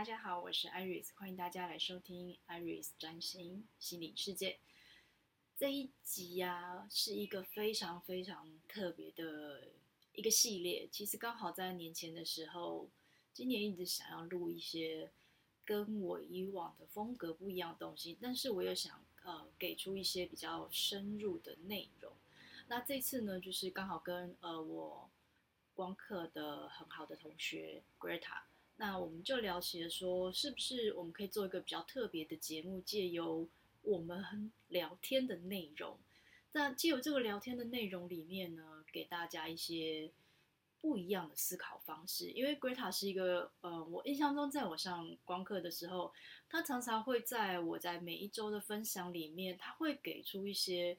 大家好，我是 Iris，欢迎大家来收听 Iris 占星心灵世界。这一集呀、是一个非常非常特别的一个系列。其实刚好在年前的时候，今年一直想要录一些跟我以往的风格不一样的东西，但是我又想呃给出一些比较深入的内容。那这次呢，就是刚好跟呃我光课的很好的同学 Greta。那我们就聊起说，是不是我们可以做一个比较特别的节目，借由我们聊天的内容，那借由这个聊天的内容里面呢，给大家一些不一样的思考方式。因为 Greta 是一个，呃，我印象中在我上光课的时候，他常常会在我在每一周的分享里面，他会给出一些，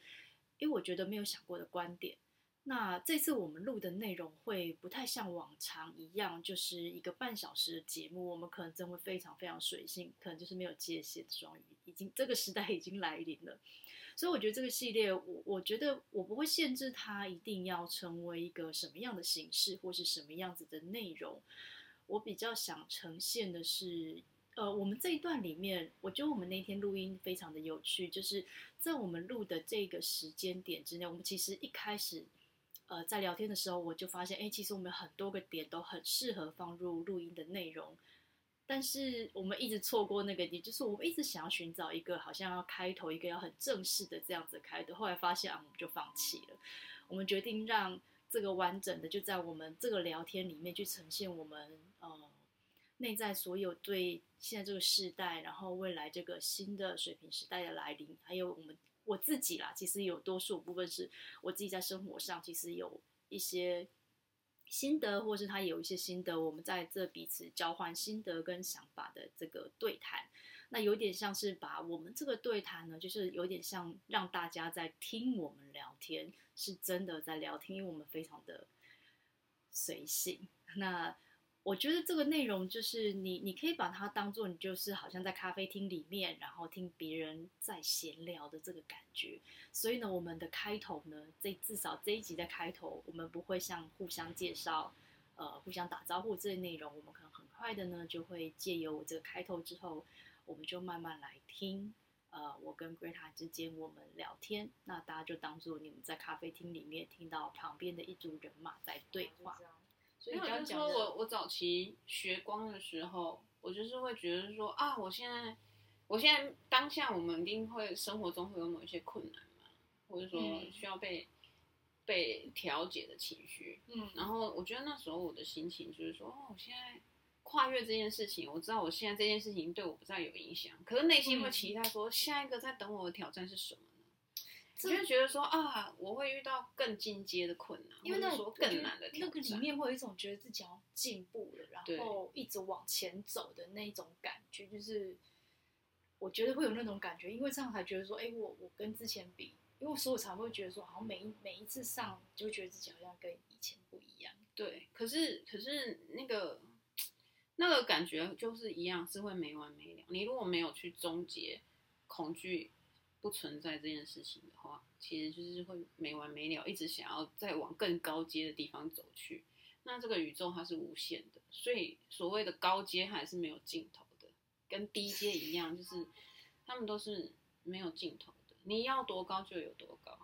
因为我觉得没有想过的观点。那这次我们录的内容会不太像往常一样，就是一个半小时的节目。我们可能真会非常非常随性，可能就是没有界限的双鱼，已经这个时代已经来临了。所以我觉得这个系列，我我觉得我不会限制它一定要成为一个什么样的形式，或是什么样子的内容。我比较想呈现的是，呃，我们这一段里面，我觉得我们那天录音非常的有趣，就是在我们录的这个时间点之内，我们其实一开始。呃，在聊天的时候，我就发现，哎，其实我们很多个点都很适合放入录音的内容，但是我们一直错过那个点，就是我们一直想要寻找一个好像要开头一个要很正式的这样子开头，后来发现啊，我们就放弃了。我们决定让这个完整的就在我们这个聊天里面去呈现我们呃内在所有对现在这个时代，然后未来这个新的水平时代的来临，还有我们。我自己啦，其实有多数部分是我自己在生活上，其实有一些心得，或是他有一些心得，我们在这彼此交换心得跟想法的这个对谈，那有点像是把我们这个对谈呢，就是有点像让大家在听我们聊天，是真的在聊天，因为我们非常的随性。那。我觉得这个内容就是你，你可以把它当做你就是好像在咖啡厅里面，然后听别人在闲聊的这个感觉。所以呢，我们的开头呢，这至少这一集的开头，我们不会像互相介绍，呃，互相打招呼这些内容。我们可能很快的呢，就会借由我这个开头之后，我们就慢慢来听，呃，我跟 Greta 之间我们聊天。那大家就当做你们在咖啡厅里面听到旁边的一组人马在对话。所以我就说我我早期学光的时候，我就是会觉得说啊，我现在，我现在当下我们一定会生活中会有某一些困难嘛，或者说需要被、嗯、被调节的情绪，嗯，然后我觉得那时候我的心情就是说，哦，我现在跨越这件事情，我知道我现在这件事情对我不再有影响，可是内心会期待说，下一个在等我的挑战是什么？我就觉得说啊，我会遇到更进阶的困难，因为那种更难的挑战。那个里面会有一种觉得自己要进步了，然后一直往前走的那种感觉，就是我觉得会有那种感觉，因为这样才觉得说，哎，我我跟之前比，因为所以我才会觉得说，好像每一每一次上就觉得自己好像跟以前不一样。对，可是可是那个那个感觉就是一样，是会没完没了。你如果没有去终结恐惧。不存在这件事情的话，其实就是会没完没了，一直想要再往更高阶的地方走去。那这个宇宙它是无限的，所以所谓的高阶还是没有尽头的，跟低阶一样，就是他们都是没有尽头的。你要多高就有多高。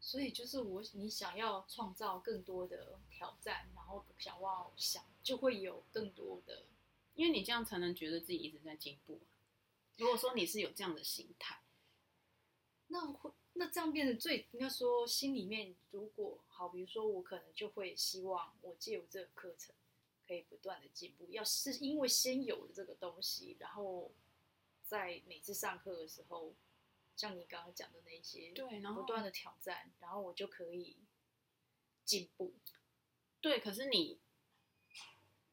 所以就是我，你想要创造更多的挑战，然后想要想就会有更多的，因为你这样才能觉得自己一直在进步。如果说你是有这样的心态，那会那这样变得最应该说心里面，如果好，比如说我可能就会希望我借由这个课程可以不断的进步。要是因为先有了这个东西，然后在每次上课的时候，像你刚刚讲的那些，对，然后不断的挑战，然后我就可以进步。对，可是你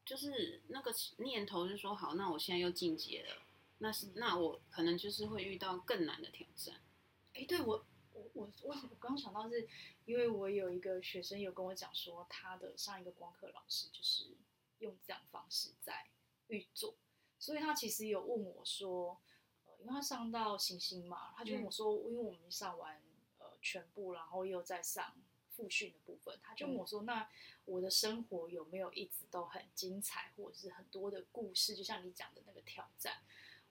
就是那个念头是说，好，那我现在又进阶了。那是那我可能就是会遇到更难的挑战。哎，对我我我我我刚想到是，因为我有一个学生有跟我讲说，他的上一个光课老师就是用这样方式在运作，所以他其实有问我说，呃，因为他上到行星嘛，他就问我说，嗯、因为我们上完呃全部，然后又在上复训的部分，他就问我说：“那我的生活有没有一直都很精彩，或者是很多的故事？就像你讲的那个挑战。”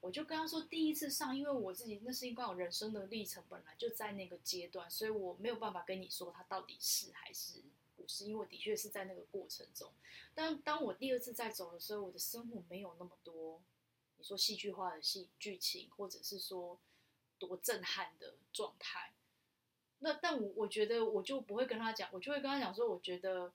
我就跟他说：“第一次上，因为我自己那是因为我人生的历程本来就在那个阶段，所以我没有办法跟你说他到底是还是不是，因为我的确是在那个过程中。但当我第二次再走的时候，我的生活没有那么多，你说戏剧化的戏剧情，或者是说多震撼的状态。”那但我我觉得我就不会跟他讲，我就会跟他讲说，我觉得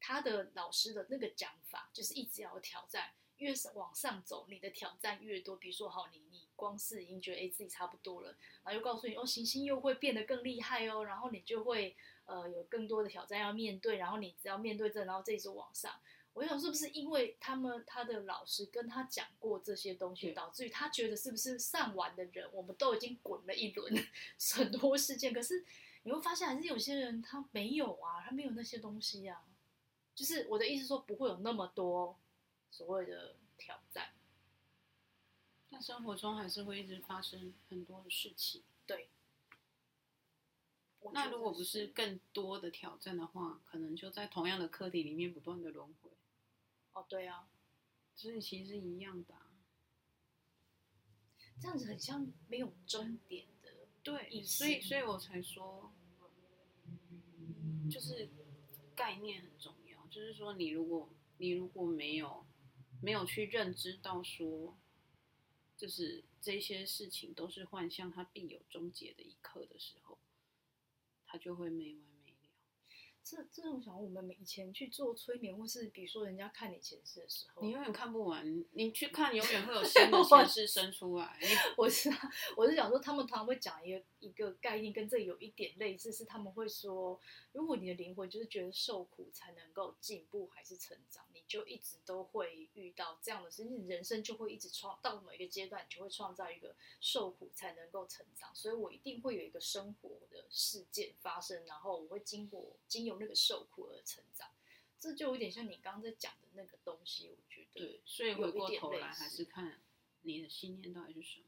他的老师的那个讲法就是一直要挑战，越是往上走，你的挑战越多。比如说，好，你你光是已经觉得哎自己差不多了，然后又告诉你哦，行星又会变得更厉害哦，然后你就会呃有更多的挑战要面对，然后你只要面对这，然后这一直往上。我想是不是因为他们他的老师跟他讲过这些东西，导致于他觉得是不是上完的人，我们都已经滚了一轮 很多事件，可是你会发现还是有些人他没有啊，他没有那些东西啊。就是我的意思说，不会有那么多所谓的挑战。但生活中还是会一直发生很多的事情。对。那如果不是更多的挑战的话，可能就在同样的课题里面不断的轮回。哦，对啊，所以其实是一样的啊，这样子很像没有终点的，对，所以所以我才说，就是概念很重要，就是说你如果你如果没有没有去认知到说，就是这些事情都是幻象，它必有终结的一刻的时候，它就会没完没了。这这种想，我们以前去做催眠，或是比如说人家看你前世的时候，你永远看不完。你去看，永远会有新的 前世生出来。我是我是想说，他们常常会讲一个一个概念，跟这有一点类似，是他们会说，如果你的灵魂就是觉得受苦才能够进步还是成长，你就一直都会遇到这样的事情，人生就会一直创到某一个阶段，就会创造一个受苦才能够成长。所以我一定会有一个生活的事件发生，然后我会经过经由。那个受苦而成长，这就有点像你刚刚在讲的那个东西。我觉得，对，所以回过头来还是看你的信念到底是什么，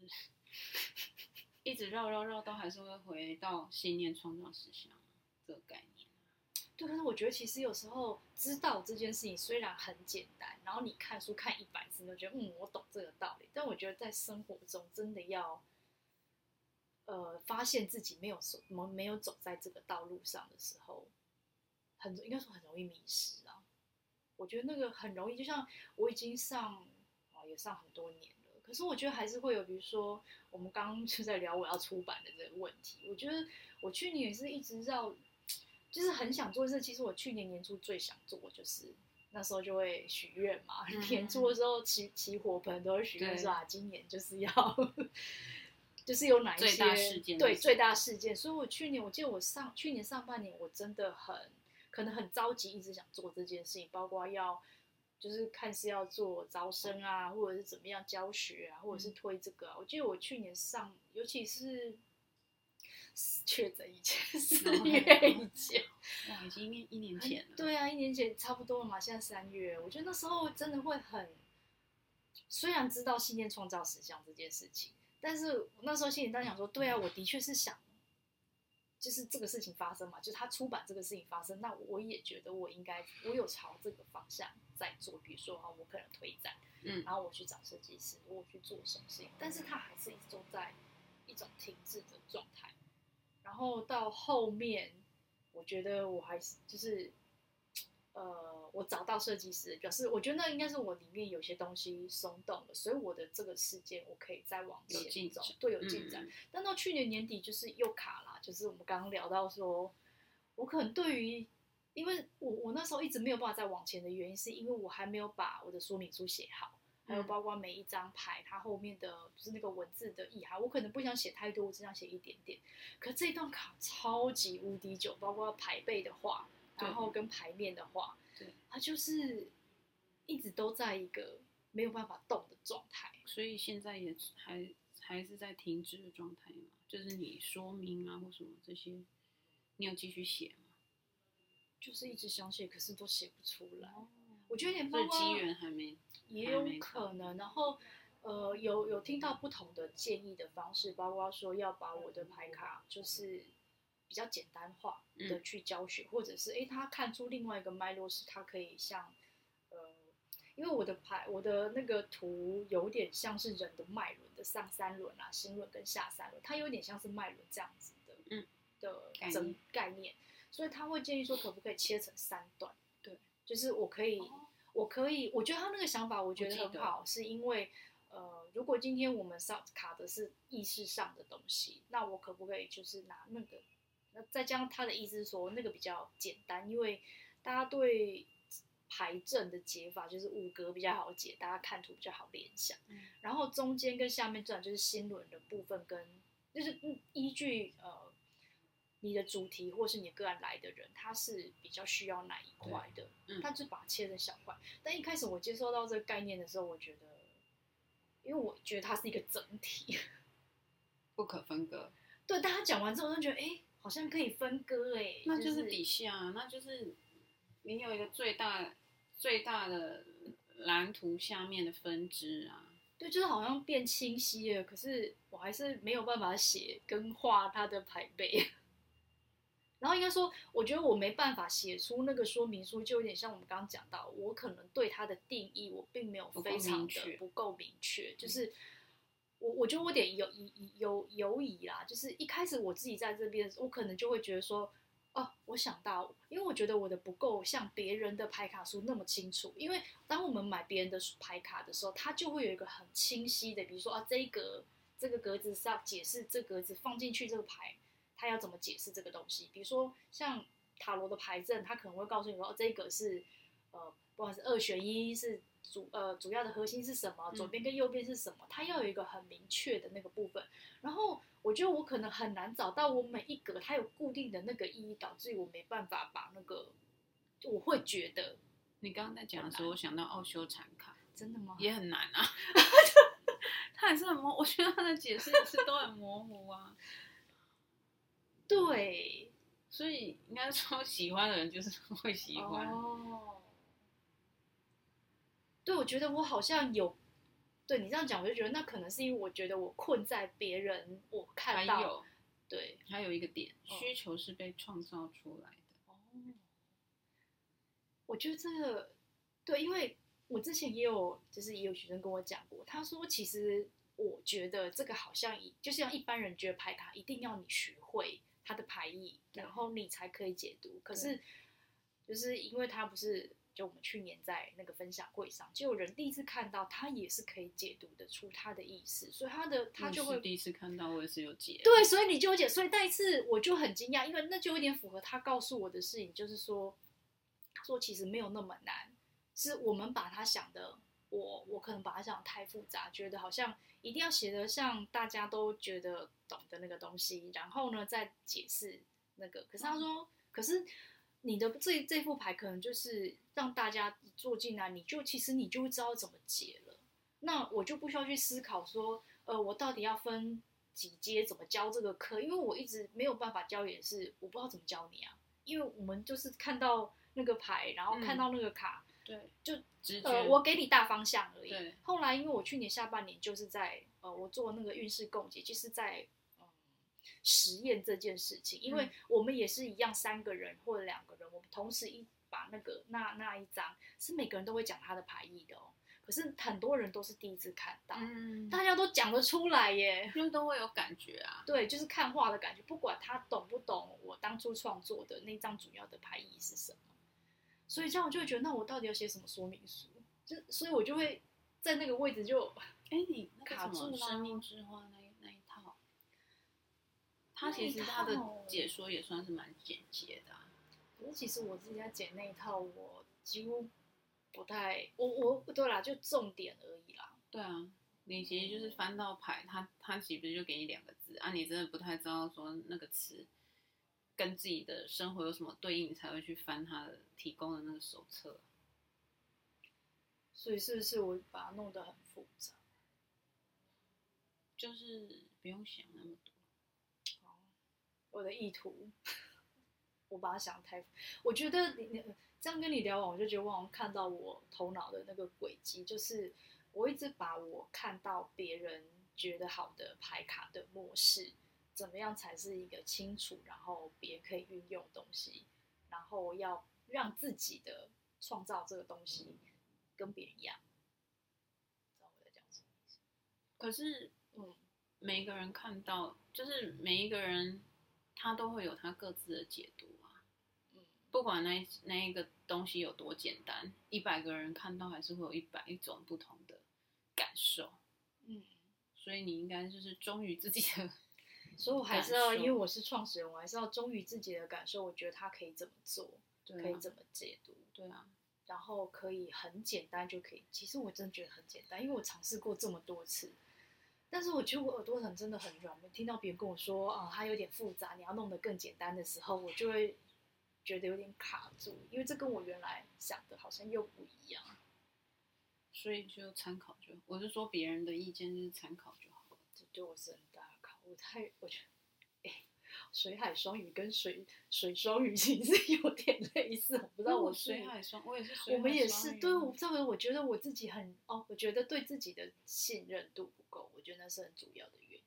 就是 一直绕绕绕，到还是会回到信念创造实相这个概念。对，可是我觉得其实有时候知道这件事情虽然很简单，然后你看书看一百次都觉得嗯，我懂这个道理，但我觉得在生活中真的要。呃，发现自己没有走，没没有走在这个道路上的时候，很应该说很容易迷失啊。我觉得那个很容易，就像我已经上啊，也上很多年，可是我觉得还是会有，比如说我们刚刚就在聊我要出版的这个问题。我觉得我去年也是一直绕，就是很想做的事。其实我去年年初最想做，就是那时候就会许愿嘛，嗯、年初的时候起起火盆都会许愿说啊，今年就是要。就是有哪一些？对，最大事件。所以我去年，我记得我上去年上半年，我真的很可能很着急，一直想做这件事情，包括要就是看是要做招生啊，或者是怎么样教学啊，或者是推这个啊。我记得我去年上，尤其是确诊以前，四月以前，哇，已经一年前了。对啊，一年前差不多了嘛。现在三月，我觉得那时候真的会很，虽然知道信念创造实相这件事情。但是那时候心里在想说，对啊，我的确是想，就是这个事情发生嘛，就是他出版这个事情发生，那我也觉得我应该，我有朝这个方向在做，比如说啊，我可能推展，嗯，然后我去找设计师，我去做什么事情，但是他还是一直都在一种停滞的状态，然后到后面，我觉得我还是就是。呃，我找到设计师，表示我觉得那应该是我里面有些东西松动了，所以我的这个事件我可以再往前走，对，有进展。嗯、但到去年年底就是又卡了，就是我们刚刚聊到说，我可能对于，因为我我那时候一直没有办法再往前的原因，是因为我还没有把我的说明书写好，还有包括每一张牌它后面的就是那个文字的意涵，我可能不想写太多，我只想写一点点。可这一段卡超级无敌久，包括牌背的话。然后跟牌面的话，对，它就是一直都在一个没有办法动的状态，所以现在也还还是在停止的状态嘛。就是你说明啊或什么这些，你有继续写吗？就是一直想写，可是都写不出来。哦、我觉得有点包括机缘还没，也有可能。然后呃，有有听到不同的建议的方式，包括说要把我的牌卡就是。比较简单化的去教学，嗯、或者是哎，他看出另外一个脉络是，他可以像呃，因为我的牌，我的那个图有点像是人的脉轮的上三轮啊，心轮跟下三轮，它有点像是脉轮这样子的，嗯，的整概念，所以他会建议说，可不可以切成三段？对，就是我可以，哦、我可以，我觉得他那个想法，我觉得很好，是因为。呃，如果今天我们上卡的是意识上的东西，那我可不可以就是拿那个，那再加上他的意思是说那个比较简单，因为大家对牌阵的解法就是五格比较好解，大家看图比较好联想。嗯、然后中间跟下面这段就是心轮的部分，跟就是依据呃你的主题或是你个案来的人，他是比较需要哪一块的，嗯、他就把它切成小块。但一开始我接收到这个概念的时候，我觉得。因为我觉得它是一个整体，不可分割。对，大家讲完之后，我就觉得，哎，好像可以分割，哎，那就是底下，那就是你有一个最大最大的蓝图下面的分支啊。对，就是好像变清晰了，可是我还是没有办法写跟画它的牌背。然后应该说，我觉得我没办法写出那个说明书，就有点像我们刚刚讲到，我可能对它的定义我并没有非常的不够明确，就是我我觉得我得有有有犹疑啦，就是一开始我自己在这边，我可能就会觉得说，哦，我想到，因为我觉得我的不够像别人的牌卡书那么清楚，因为当我们买别人的牌卡的时候，它就会有一个很清晰的，比如说啊，这一格这个格子是要解释这格子放进去这个牌。他要怎么解释这个东西？比如说像塔罗的牌阵，他可能会告诉你说，哦，这个是呃，不管是二选一，是主呃主要的核心是什么，左边跟右边是什么，他要有一个很明确的那个部分。然后我觉得我可能很难找到我每一格它有固定的那个意义，导致于我没办法把那个，我会觉得你刚刚在讲的时候，我想到奥修禅卡，真的吗？也很难啊，他也是很模，我觉得他的解释也是都很模糊啊。对，所以应该说喜欢的人就是 会喜欢。哦，对，我觉得我好像有，对你这样讲，我就觉得那可能是因为我觉得我困在别人，我看到，对，还有一个点，哦、需求是被创造出来的。哦，我觉得这个对，因为我之前也有，就是也有学生跟我讲过，他说其实我觉得这个好像一就像一般人觉得拍卡一定要你学会。他的排意，然后你才可以解读。可是，就是因为他不是，就我们去年在那个分享会上，就有人第一次看到，他也是可以解读得出他的意思，所以他的他就会第一次看到，我也是有解。对，所以你就解。所以那一次我就很惊讶，因为那就有点符合他告诉我的事情，就是说，他说其实没有那么难，是我们把他想的，我我可能把他想的太复杂，觉得好像。一定要写得像大家都觉得懂的那个东西，然后呢再解释那个。可是他说，嗯、可是你的这这副牌可能就是让大家坐进来，你就其实你就会知道怎么解了。那我就不需要去思考说，呃，我到底要分几阶怎么教这个课，因为我一直没有办法教，也是我不知道怎么教你啊。因为我们就是看到那个牌，然后看到那个卡。嗯对，就呃，我给你大方向而已。对后来，因为我去年下半年就是在呃，我做那个运势共解，就是在嗯实验这件事情。因为我们也是一样，三个人或者两个人，我们同时一把那个那那一张，是每个人都会讲他的牌意的哦。可是很多人都是第一次看到，嗯，大家都讲得出来耶，因为都会有感觉啊。对，就是看画的感觉，不管他懂不懂我当初创作的那张主要的牌意是什么。所以这样我就会觉得，那我到底要写什么说明书？就所以，我就会在那个位置就，哎，你卡住了。生命之花那那一套，它其实它的解说也算是蛮简洁的啊。可是其实我自己在剪那一套，我几乎不太，我我不对啦，就重点而已啦。对啊，你其实就是翻到牌，他他岂不是就给你两个字啊？你真的不太知道说那个词。跟自己的生活有什么对应，你才会去翻他的提供的那个手册。所以是不是我把它弄得很复杂？就是不用想那么多。哦我的意图，我把它想太……我觉得你你这样跟你聊完，我就觉得我好像看到我头脑的那个轨迹，就是我一直把我看到别人觉得好的牌卡的模式。怎么样才是一个清楚，然后别人可以运用的东西，然后要让自己的创造这个东西跟别人一样。知道我在讲什么意思？可是，嗯，每一个人看到，就是每一个人他都会有他各自的解读啊。嗯，不管那那一个东西有多简单，一百个人看到还是会有一百一种不同的感受。嗯，所以你应该就是忠于自己的。所以我还是要，因为我是创始人，我还是要忠于自己的感受。我觉得他可以怎么做，对啊，可以怎么解读，对啊，然后可以很简单就可以。其实我真的觉得很简单，因为我尝试过这么多次，但是我觉得我耳朵很真的很软。听到别人跟我说啊，它有点复杂，你要弄得更简单的时候，我就会觉得有点卡住，因为这跟我原来想的好像又不一样。所以就参考就，我是说别人的意见就是参考就好了，这对我是很太我觉得，哎，水海双鱼跟水水双鱼其实有点类似，我不知道我水海双，我也是水海，我们也是，对，我不知道，我觉得我自己很哦，我觉得对自己的信任度不够，我觉得那是很主要的原因，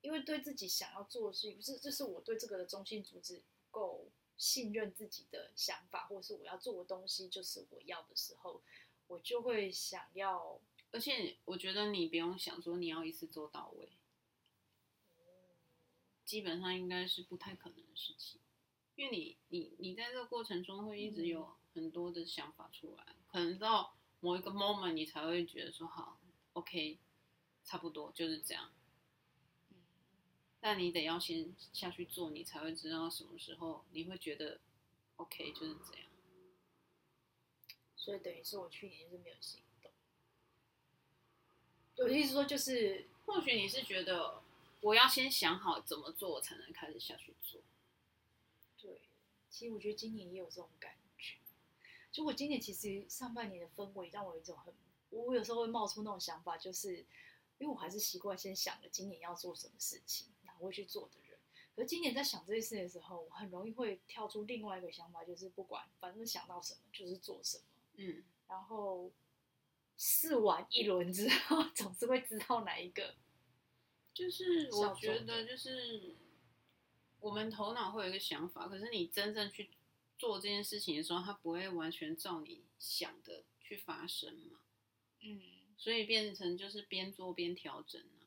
因为对自己想要做的事情，不是，就是我对这个的中心主旨不够信任自己的想法，或者是我要做的东西就是我要的时候，我就会想要，而且我觉得你不用想说你要一次做到位。基本上应该是不太可能的事情，因为你你你在这个过程中会一直有很多的想法出来，嗯、可能到某一个 moment 你才会觉得说好，OK，差不多就是这样。嗯，但你得要先下去做，你才会知道什么时候你会觉得 OK 就是这样。所以等于是我去年是没有行动。我的意思说就是，或许你是觉得。我要先想好怎么做，我才能开始下去做。对，其实我觉得今年也有这种感觉。就我今年其实上半年的氛围让我有一种很，我有时候会冒出那种想法，就是因为我还是习惯先想了今年要做什么事情，然后会去做的人。可是今年在想这件事的时候，我很容易会跳出另外一个想法，就是不管反正想到什么就是做什么。嗯，然后试完一轮之后，总是会知道哪一个。就是我觉得，就是我们头脑会有一个想法，可是你真正去做这件事情的时候，它不会完全照你想的去发生嘛。嗯，所以变成就是边做边调整啊。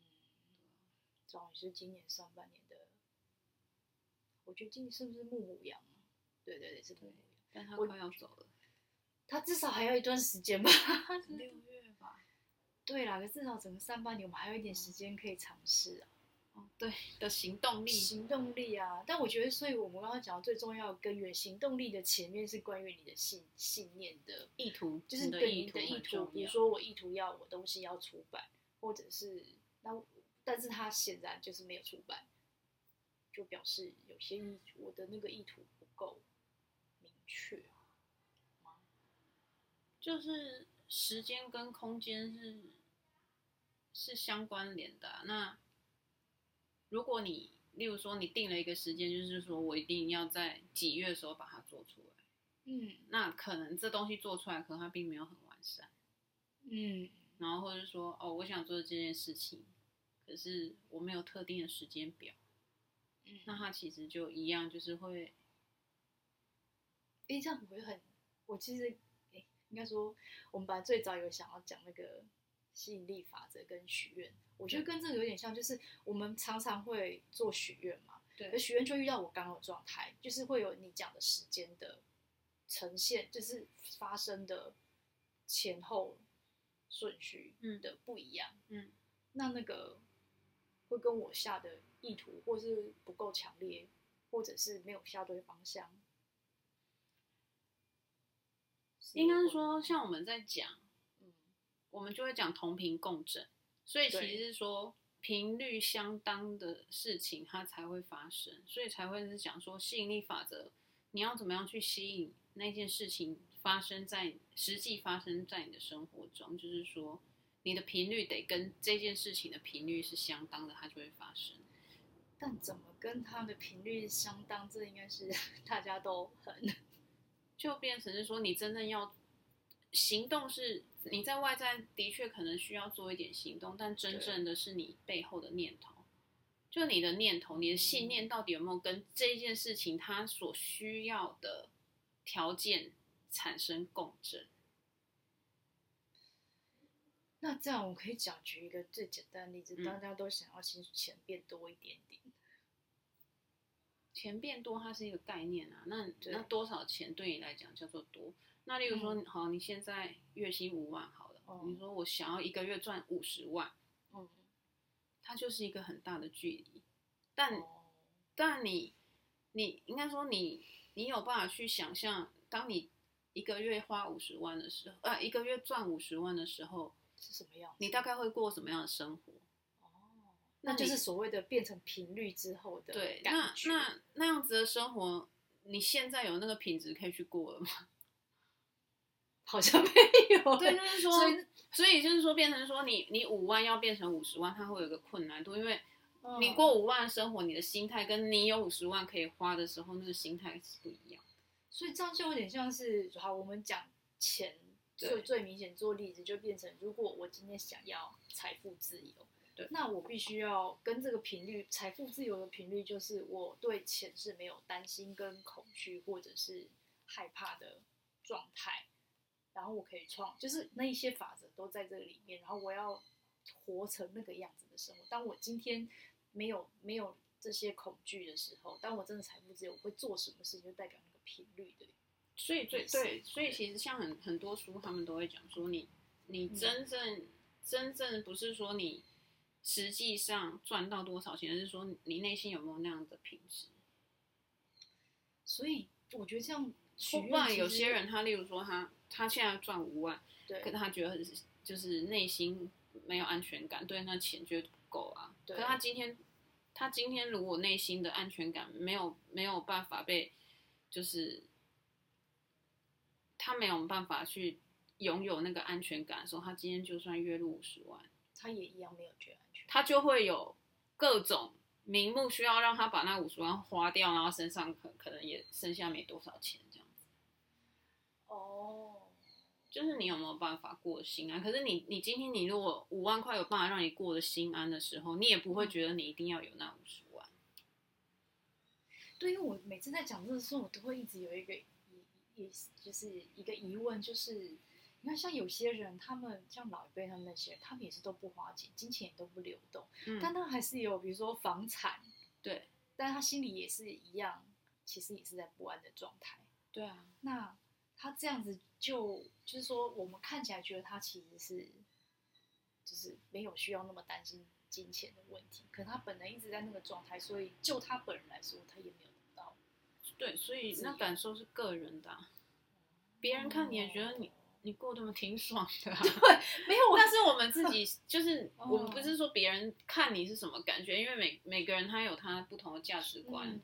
嗯，终于是今年上半年的，我觉得今年是不是牧羊？对对对，是牧羊，但他快要走了，他至少还要一段时间吧。六月吧。对啦，可至少整个上半年我们还有一点时间可以尝试啊。哦，对的行动力，行动力啊！但我觉得，所以我们刚刚讲的最重要的根源，行动力的前面是关于你的信信念的意图，就是对你的意图。比如说，我意图要我东西要出版，或者是那，但是他显然就是没有出版，就表示有些意我的那个意图不够明确吗？就是。时间跟空间是是相关联的啊。那如果你，例如说你定了一个时间，就是说我一定要在几月的时候把它做出来，嗯，那可能这东西做出来，可能它并没有很完善，嗯，然后或者说哦，我想做这件事情，可是我没有特定的时间表，嗯，那它其实就一样，就是会，哎，这样会很，我其实。应该说，我们本来最早有想要讲那个吸引力法则跟许愿，我觉得跟这个有点像，就是我们常常会做许愿嘛，对，而许愿就遇到我刚刚的状态，就是会有你讲的时间的呈现，就是发生的前后顺序的不一样，嗯，那那个会跟我下的意图，或是不够强烈，或者是没有下对方向。应该是说，像我们在讲，嗯，我们就会讲同频共振，所以其实是说频率相当的事情它才会发生，所以才会是讲说吸引力法则，你要怎么样去吸引那件事情发生在实际发生在你的生活中，就是说你的频率得跟这件事情的频率是相当的，它就会发生。但怎么跟它的频率相当，这应该是 大家都很。就变成是说，你真正要行动是你在外在的确可能需要做一点行动，但真正的是你背后的念头，就你的念头、你的信念到底有没有跟这件事情它所需要的条件产生共振？那这样我可以讲举一个最简单的例子，大家都想要钱钱变多一点点，钱变多它是一个概念啊。那那多少钱对你来讲叫做多？那例如说，嗯、好，你现在月薪五万好了，哦、你说我想要一个月赚五十万。它就是一个很大的距离，但、哦、但你你应该说你你有办法去想象，当你一个月花五十万的时候，呃，一个月赚五十万的时候是什么样？你大概会过什么样的生活？哦，那就是所谓的变成频率之后的对，那那那样子的生活，你现在有那个品质可以去过了吗？好像没有。对，就是说。所以就是说，变成说你你五万要变成五十万，它会有个困难度，因为你过五万的生活，你的心态跟你有五十万可以花的时候，那个心态是不一样。所以这样就有点像是，好，我们讲钱最最明显做例子，就变成如果我今天想要财富自由，对，那我必须要跟这个频率，财富自由的频率就是我对钱是没有担心跟恐惧或者是害怕的状态。然后我可以创，就是那一些法则都在这个里面。然后我要活成那个样子的生活。当我今天没有没有这些恐惧的时候，当我真的财富自由，我会做什么事情，就代表那个频率的。所以最对，所以其实像很很多书，他们都会讲说你，你你真正、嗯、真正不是说你实际上赚到多少钱，而是说你内心有没有那样的品质。所以我觉得这样。不然有些人，他例如说他他现在赚五万，对，可他觉得很就是内心没有安全感，对，那钱就不够啊。对，可他今天他今天如果内心的安全感没有没有办法被，就是他没有办法去拥有那个安全感的时候，他今天就算月入五十万，他也一样没有觉得他就会有各种名目需要让他把那五十万花掉，然后身上可可能也剩下没多少钱这样子。哦。就是你有没有办法过心安？可是你，你今天你如果五万块有办法让你过得心安的时候，你也不会觉得你一定要有那五十万。对，因为我每次在讲这个时候，我都会一直有一个疑，也，就是一个疑问，就是你看，像有些人，他们像老一辈他们那些人，他们也是都不花钱，金钱也都不流动，嗯，但他还是有，比如说房产，对，但他心里也是一样，其实也是在不安的状态。对啊，那。他这样子就就是说，我们看起来觉得他其实是，就是没有需要那么担心金钱的问题。可他本来一直在那个状态，所以就他本人来说，他也没有得到。对，所以那感受是个人的，啊，别人看你也觉得你你过得挺爽的，啊。对，没有。但是我们自己 就是，我们不是说别人看你是什么感觉，因为每每个人他有他不同的价值观，嗯，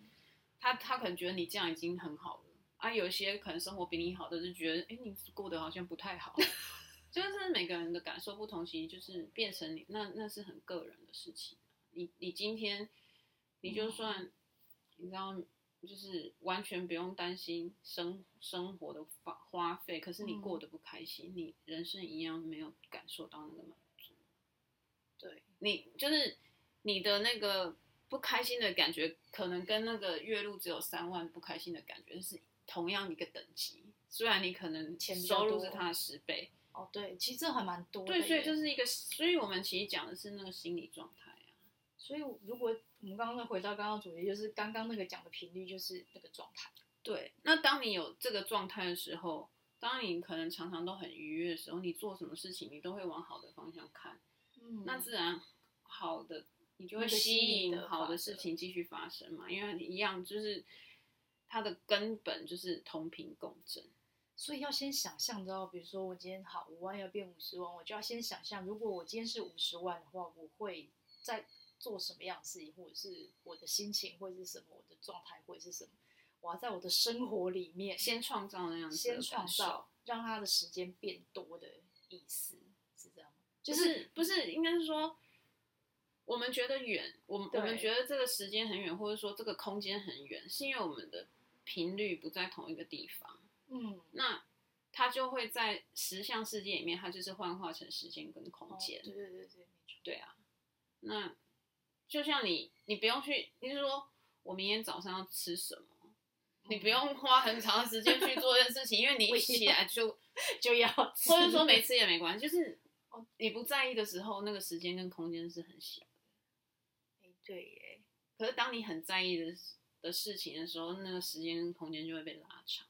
他他可能觉得你这样已经很好了。啊，有一些可能生活比你好的，就觉得，哎，你过得好像不太好，就是每个人的感受不同，其实就是变成你那那是很个人的事情。你你今天，你就算、嗯、你知道，就是完全不用担心生生活的花花费，可是你过得不开心，嗯、你人生一样没有感受到那个满足。对，你就是你的那个不开心的感觉，可能跟那个月入只有三万不开心的感觉是。同样一个等级，虽然你可能收入是他的十倍哦，对，其实这还蛮多的。对，所以就是一个，所以我们其实讲的是那个心理状态啊。所以如果我们刚刚再回到刚刚主题，就是刚刚那个讲的频率，就是那个状态。对，那当你有这个状态的时候，当你可能常常都很愉悦的时候，你做什么事情，你都会往好的方向看。嗯，那自然好的，你就会吸引好的事情继续发生嘛，因为一样就是。它的根本就是同频共振，所以要先想象知道，比如说我今天好五万要变五十万，我就要先想象，如果我今天是五十万的话，我会在做什么样的事情，或者是我的心情会是什么，我的状态会是什么，我要在我的生活里面先创造那样子，先创造让他的时间变多的意思，是这样吗？就是不是应该是说，我们觉得远，我们我们觉得这个时间很远，或者说这个空间很远，是因为我们的。频率不在同一个地方，嗯，那它就会在实相世界里面，它就是幻化成时间跟空间。哦，对对对对，对啊，那就像你，你不用去，你是说我明天早上要吃什么？你不用花很长的时间去做这件事情，因为你一起来就 就要吃，或者说没吃也没关系，就是你不在意的时候，那个时间跟空间是很小的。哎，对耶。可是当你很在意的的事情的时候，那个时间跟空间就会被拉长。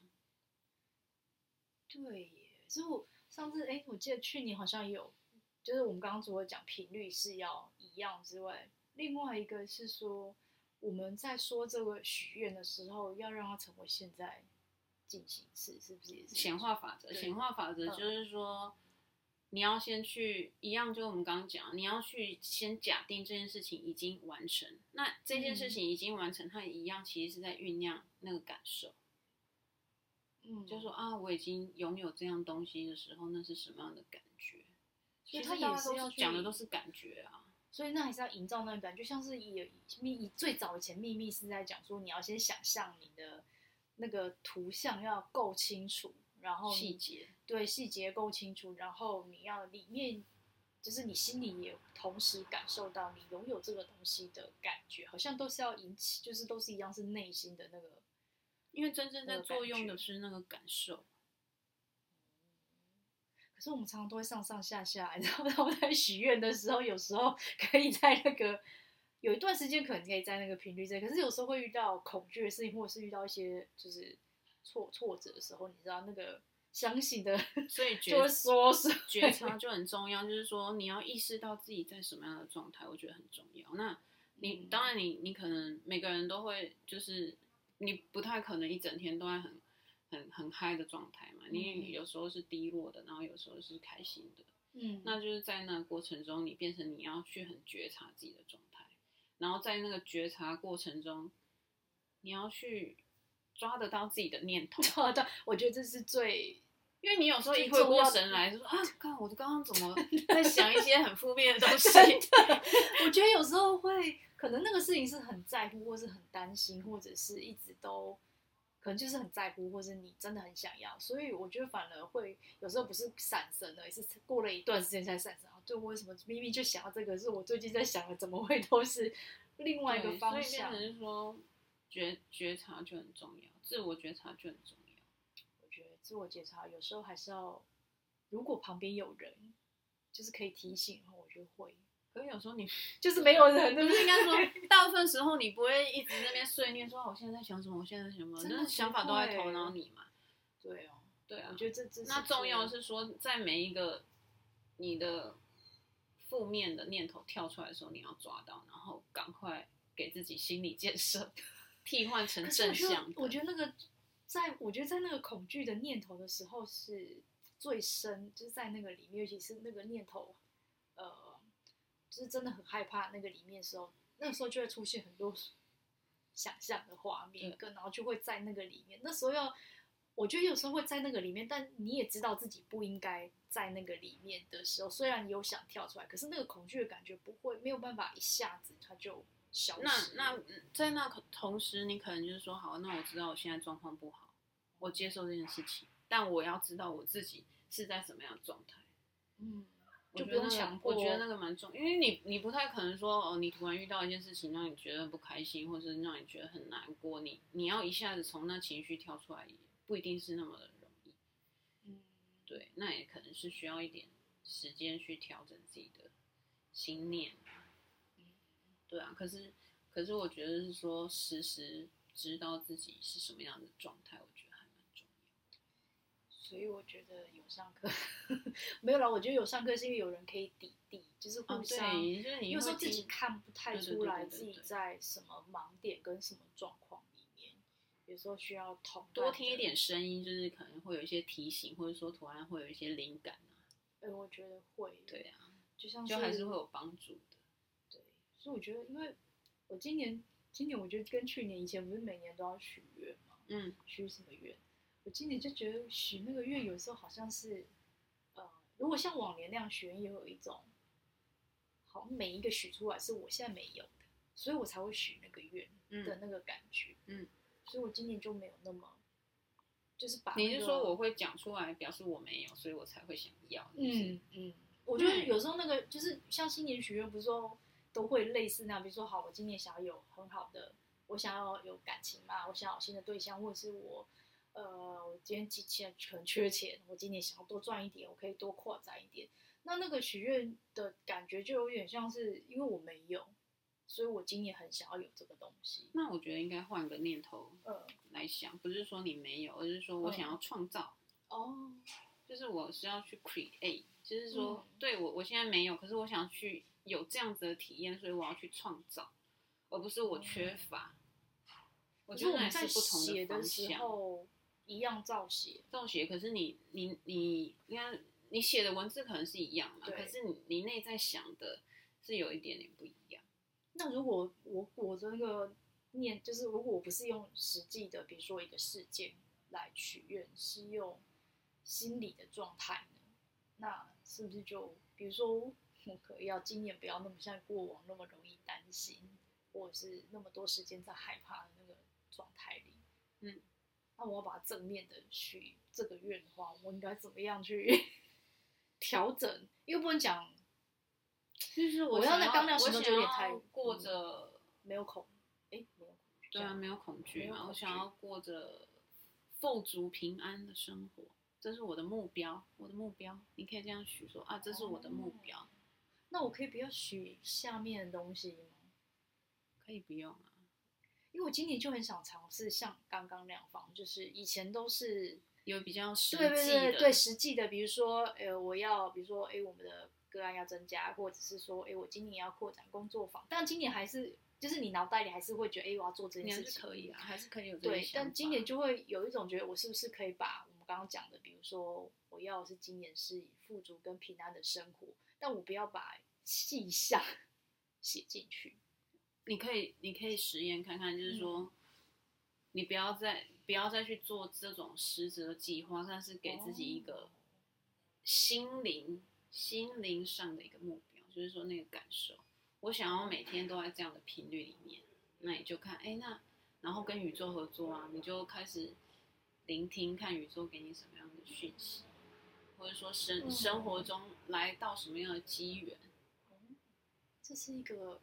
对耶。所以我上次哎，我记得去年好像有，就是我们刚刚除了讲频率是要一样之外，另外一个是说。我们在说这个许愿的时候，要让它成为现在进行式，是不是也是显化法则？显化法则就是说，嗯、你要先去一样，就我们刚刚讲，你要去先假定这件事情已经完成。那这件事情已经完成，它一样其实是在酝酿那个感受。嗯，就说啊，我已经拥有这样东西的时候，那是什么样的感觉？所以它也是要讲的都是感觉啊。所以那还是要营造那个感觉，就像是以秘以最早以前秘密是在讲说，你要先想象你的那个图像要够清楚，然后细节对细节够清楚，然后你要里面就是你心里也同时感受到你拥有这个东西的感觉，好像都是要引起，就是都是一样是内心的那个，因为真正在作用的是那个感受。可是我们常常都会上上下下，你知道吗？我在许愿的时候，有时候可以在那个有一段时间，可能可以在那个频率这，可是有时候会遇到恐惧的事情，或者是遇到一些就是挫挫折的时候，你知道那个相信的，所以觉就会说是觉察就很重要，就是说你要意识到自己在什么样的状态，我觉得很重要。那你、嗯、当然你你可能每个人都会，就是你不太可能一整天都在很。很很嗨的状态嘛，你有时候是低落的，然后有时候是开心的，嗯，那就是在那个过程中，你变成你要去很觉察自己的状态，然后在那个觉察过程中，你要去抓得到自己的念头，抓得到，我觉得这是最，因为你有时候一回过神来就说啊，看我刚刚怎么 在想一些很负面的东西，我觉得有时候会，可能那个事情是很在乎，或是很担心，或者是一直都。可能就是很在乎，或是你真的很想要，所以我觉得反而会有时候不是闪神了，也是过了一段时间才闪神。对，我为什么明明就想要这个？是我最近在想的，怎么会都是另外一个方向？所以变成是说觉觉察就很重要，自我觉察就很重要。我觉得自我觉察有时候还是要，如果旁边有人，就是可以提醒，然后我就会。可是有时候你 就是没有人，不是应该说，大部分时候你不会一直在那边碎念说，我现在在想什么，我现在在想什么，那想法都在头脑里嘛。对哦，对啊，我觉得这这那重要是说，在每一个你的负面的念头跳出来的时候，你要抓到，然后赶快给自己心理建设，替换成正向的。我觉得那个，在我觉得在那个恐惧的念头的时候是最深，就是在那个里面，尤其是那个念头，呃。就是真的很害怕那个里面的时候，那个时候就会出现很多想象的画面，跟然后就会在那个里面。那时候要，我觉得有时候会在那个里面，但你也知道自己不应该在那个里面的时候，虽然你有想跳出来，可是那个恐惧的感觉不会没有办法一下子它就消失。那那在那同时，你可能就是说，好，那我知道我现在状况不好，我接受这件事情，但我要知道我自己是在什么样的状态。嗯。就不用强迫，我觉得那个蛮重，因为你你不太可能说哦，你突然遇到一件事情让你觉得不开心，或者是让你觉得很难过，你你要一下子从那情绪跳出来，也不一定是那么的容易。嗯，对，那也可能是需要一点时间去调整自己的心念。嗯，对啊，可是可是我觉得是说时时知道自己是什么样的状态。所以我觉得有上课 没有啦，我觉得有上课是因为有人可以抵地，就是互相。哦、对，就是你有时候自己看不太出来自己在什么盲点跟什么状况里面，有时候需要同多听一点声音，就是可能会有一些提醒，或者说突然会有一些灵感啊。哎、欸，我觉得会。对啊，就像就还是会有帮助的。对，所以我觉得，因为我今年今年我觉得跟去年以前不是每年都要许愿嘛，嗯，许什么愿？我今年就觉得许那个愿，有时候好像是，呃，如果像往年那样许愿，也有一种，好像每一个许出来是我现在没有的，所以我才会许那个愿的那个感觉，嗯，所以我今年就没有那么，就是把、那个、你是说我会讲出来表示我没有，所以我才会想要，嗯嗯，我觉得有时候那个就是像新年许愿，不是说都会类似那样，比如说，好，我今年想要有很好的，我想要有感情嘛，我想要有新的对象，或者是我，呃，我今天今年很缺钱，我今年想要多赚一点，我可以多扩展一点。那那个许愿的感觉就有点像是，因为我没有，所以我今年很想要有这个东西。那我觉得应该换个念头，呃，来想，不是说你没有，而是说我想要创造。哦，就是我是要去 create，就是说，嗯、对我我现在没有，可是我想去有这样子的体验，所以我要去创造，而不是我缺乏。嗯、我觉得还是不同的方向。一样照写，照写，可是你你你应该。你写的文字可能是一样嘛，可是你你内在想的是有一点点不一样。那如果我我的那个念，就是如果我不是用实际的，比如说一个事件来许愿，是用心理的状态呢？那是不是就比如说我可以要今年不要那么像过往那么容易担心，或者是那么多时间在害怕的那个状态里？嗯，那我要把正面的许这个愿的话，我应该怎么样去？调整，又不能讲，就是我要在刚那时候就有点太过着没有恐，哎，没有恐惧，对啊，没有恐惧嘛，我想要过着富足平安的生活，这是我的目标，我的目标，你可以这样许说啊，这是我的目标。哦，那我可以不要许下面的东西吗？可以不用啊，因为我今年就很想尝试像刚刚那样放，就是以前都是。有比较实际的，对对对对，实际的，比如说，呃，我要，比如说，哎，我们的个案要增加，或者是说，哎，我今年要扩展工作坊，但今年还是，就是你脑袋里还是会觉得，哎，我要做这件事情，可以啊，还是可以有对，但今年就会有一种觉得，我是不是可以把我们刚刚讲的，比如说，我要的是今年是以富足跟平安的生活，但我不要把细项 写进去，你可以，你可以实验看看，就是说，嗯、你不要再。不要再去做这种实质的计划，但是给自己一个心灵、哦、心灵上的一个目标，就是说那个感受。我想要每天都在这样的频率里面，那你就看，哎，那然后跟宇宙合作啊，你就开始聆听，看宇宙给你什么样的讯息，或者说生、嗯、生活中来到什么样的机缘。嗯，这是一个。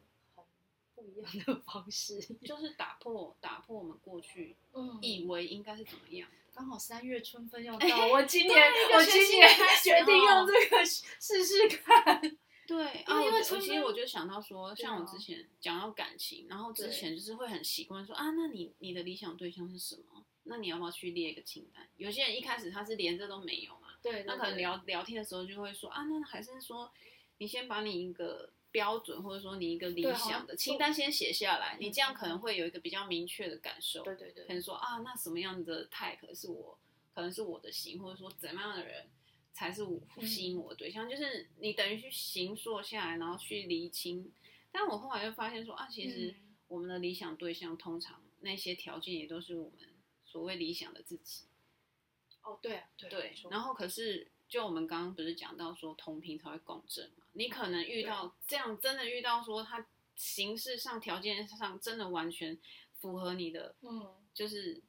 不一样的 方式，就是打破打破我们过去以为应该是怎么样。刚好三月春分要到，欸、我今年我今年决定用这个试试看。对啊，因为其实我就想到说，像我之前讲到感情，然后之前就是会很习惯说啊，那你你的理想对象是什么？那你要不要去列一个清单？有些人一开始他是连这都没有嘛，对，那可能聊聊天的时候就会说啊，那还是说你先把你一个。标准，或者说你一个理想的清单先写下来，你这样可能会有一个比较明确的感受。对对对，可能说啊，那什么样的 type 是我，可能是我的型，或者说怎么样的人才是我吸引我的对象，嗯、就是你等于去形塑下来，然后去厘清。但我后来就发现说啊，其实我们的理想对象通常那些条件也都是我们所谓理想的自己。哦，对啊，对，对，然后可是。就我们刚刚不是讲到说同频才会共振嘛？你可能遇到这样，真的遇到说他形式上、条件上真的完全符合你的，嗯，就是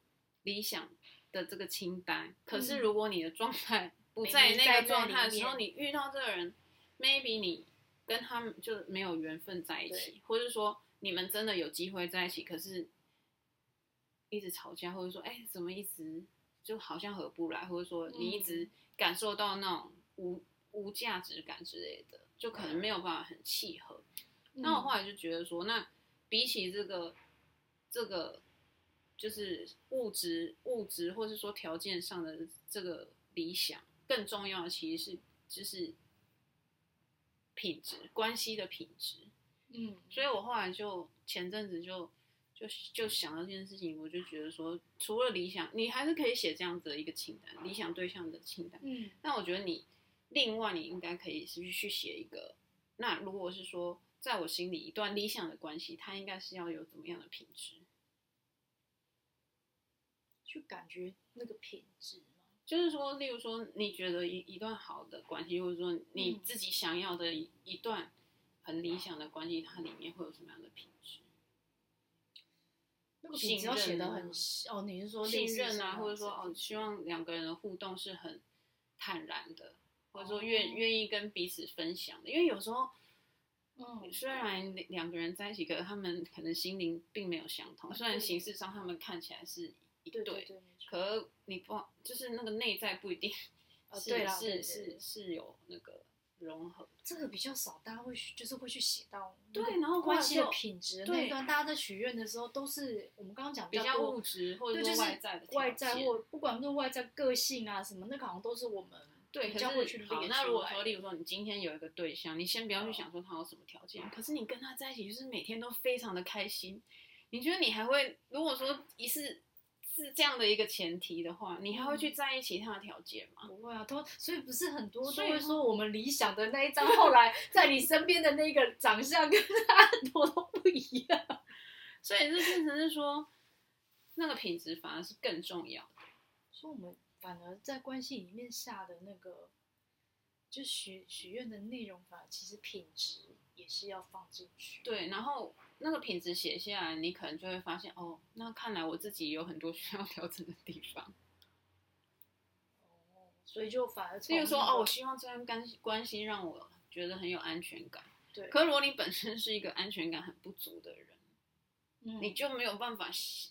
理想的这个清单。可是如果你的状态 不在那个状态的时候，你遇到这个人，maybe 你跟他们就没有缘分在一起，或者说你们真的有机会在一起，可是一直吵架，或者说哎，怎么一直就好像合不来，或者说你一直。感受到那种无无价值感之类的，就可能没有办法很契合。嗯、那我后来就觉得说，那比起这个这个就是物质物质或是说条件上的这个理想，更重要的其实是就是品质关系的品质。嗯，所以我后来就前阵子就。就就想到这件事情，我就觉得说，除了理想，你还是可以写这样子的一个清单，理想对象的清单。嗯，那我觉得你另外你应该可以是去写一个，那如果是说，在我心里一段理想的关系，它应该是要有怎么样的品质？去感觉那个品质吗？就是说，例如说，你觉得一一段好的关系，或者说你自己想要的一一段很理想的关系，它里面会有什么样的品质？那个品质要写得很哦，你是说信任啊，或者说哦，希望两个人的互动是很坦然的，或者说愿愿意跟彼此分享的。因为有时候，嗯，虽然两个人在一起，可是他们可能心灵并没有相通。虽然形式上他们看起来是一对，对对对，可你不就是那个内在不一定 是，是是是是有那个。融合这个比较少，大家会就是会去写到对，然后关系的品质那一段，大家在许愿的时候都是我们刚刚讲比较物质或者是外在的外在或不管是外在个性啊什么，那个好像都是我们对比较会去好。那如果说，例如说你今天有一个对象，你先不要去想说他有什么条件，可是你跟他在一起就是每天都非常的开心，你觉得你还会如果说一次。是这样的一个前提的话，你还会去在意其他条件吗？不会啊，都所以不是很多都会说我们理想的那一张，后来 在你身边的那个长相跟他很多都不一样，所以这变成是说那个品质反而是更重要的。所以我们反而在关系里面下的那个，就许许愿的内容，反而其实品质也是要放进去。对，然后。那个品质写下来，你可能就会发现哦，那看来我自己有很多需要调整的地方。哦，所以就反而，例如说哦，我希望这段关系关系让我觉得很有安全感。对。可如果你本身是一个安全感很不足的人，嗯，你就没有办法吸，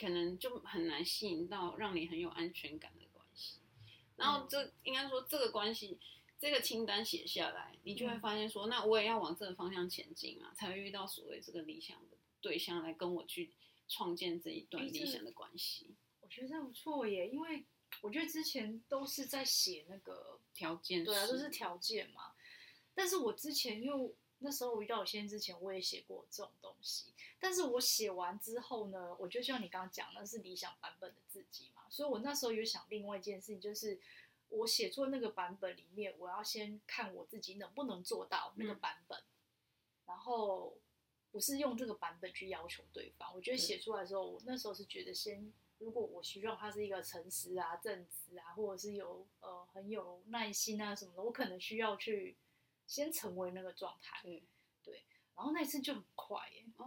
可能就很难吸引到让你很有安全感的关系。然后这、嗯、应该说这个关系。这个清单写下来，你就会发现说，嗯、那我也要往这个方向前进啊，才会遇到所谓这个理想的对象来跟我去创建这一段理想的关系。我觉得这不错耶，因为我觉得之前都是在写那个条件，对啊，都是条件嘛。但是我之前因为那时候我遇到我先生之前，我也写过这种东西。但是我写完之后呢，我就像你刚刚讲，那是理想版本的自己嘛，所以我那时候有想另外一件事情，就是。我写作那个版本里面，我要先看我自己能不能做到那个版本，嗯、然后不是用这个版本去要求对方。我觉得写出来的时候，我那时候是觉得先，如果我希望他是一个诚实啊、正直啊，或者是有呃很有耐心啊什么的，我可能需要去先成为那个状态。对。然后那一次就很快耶，哦，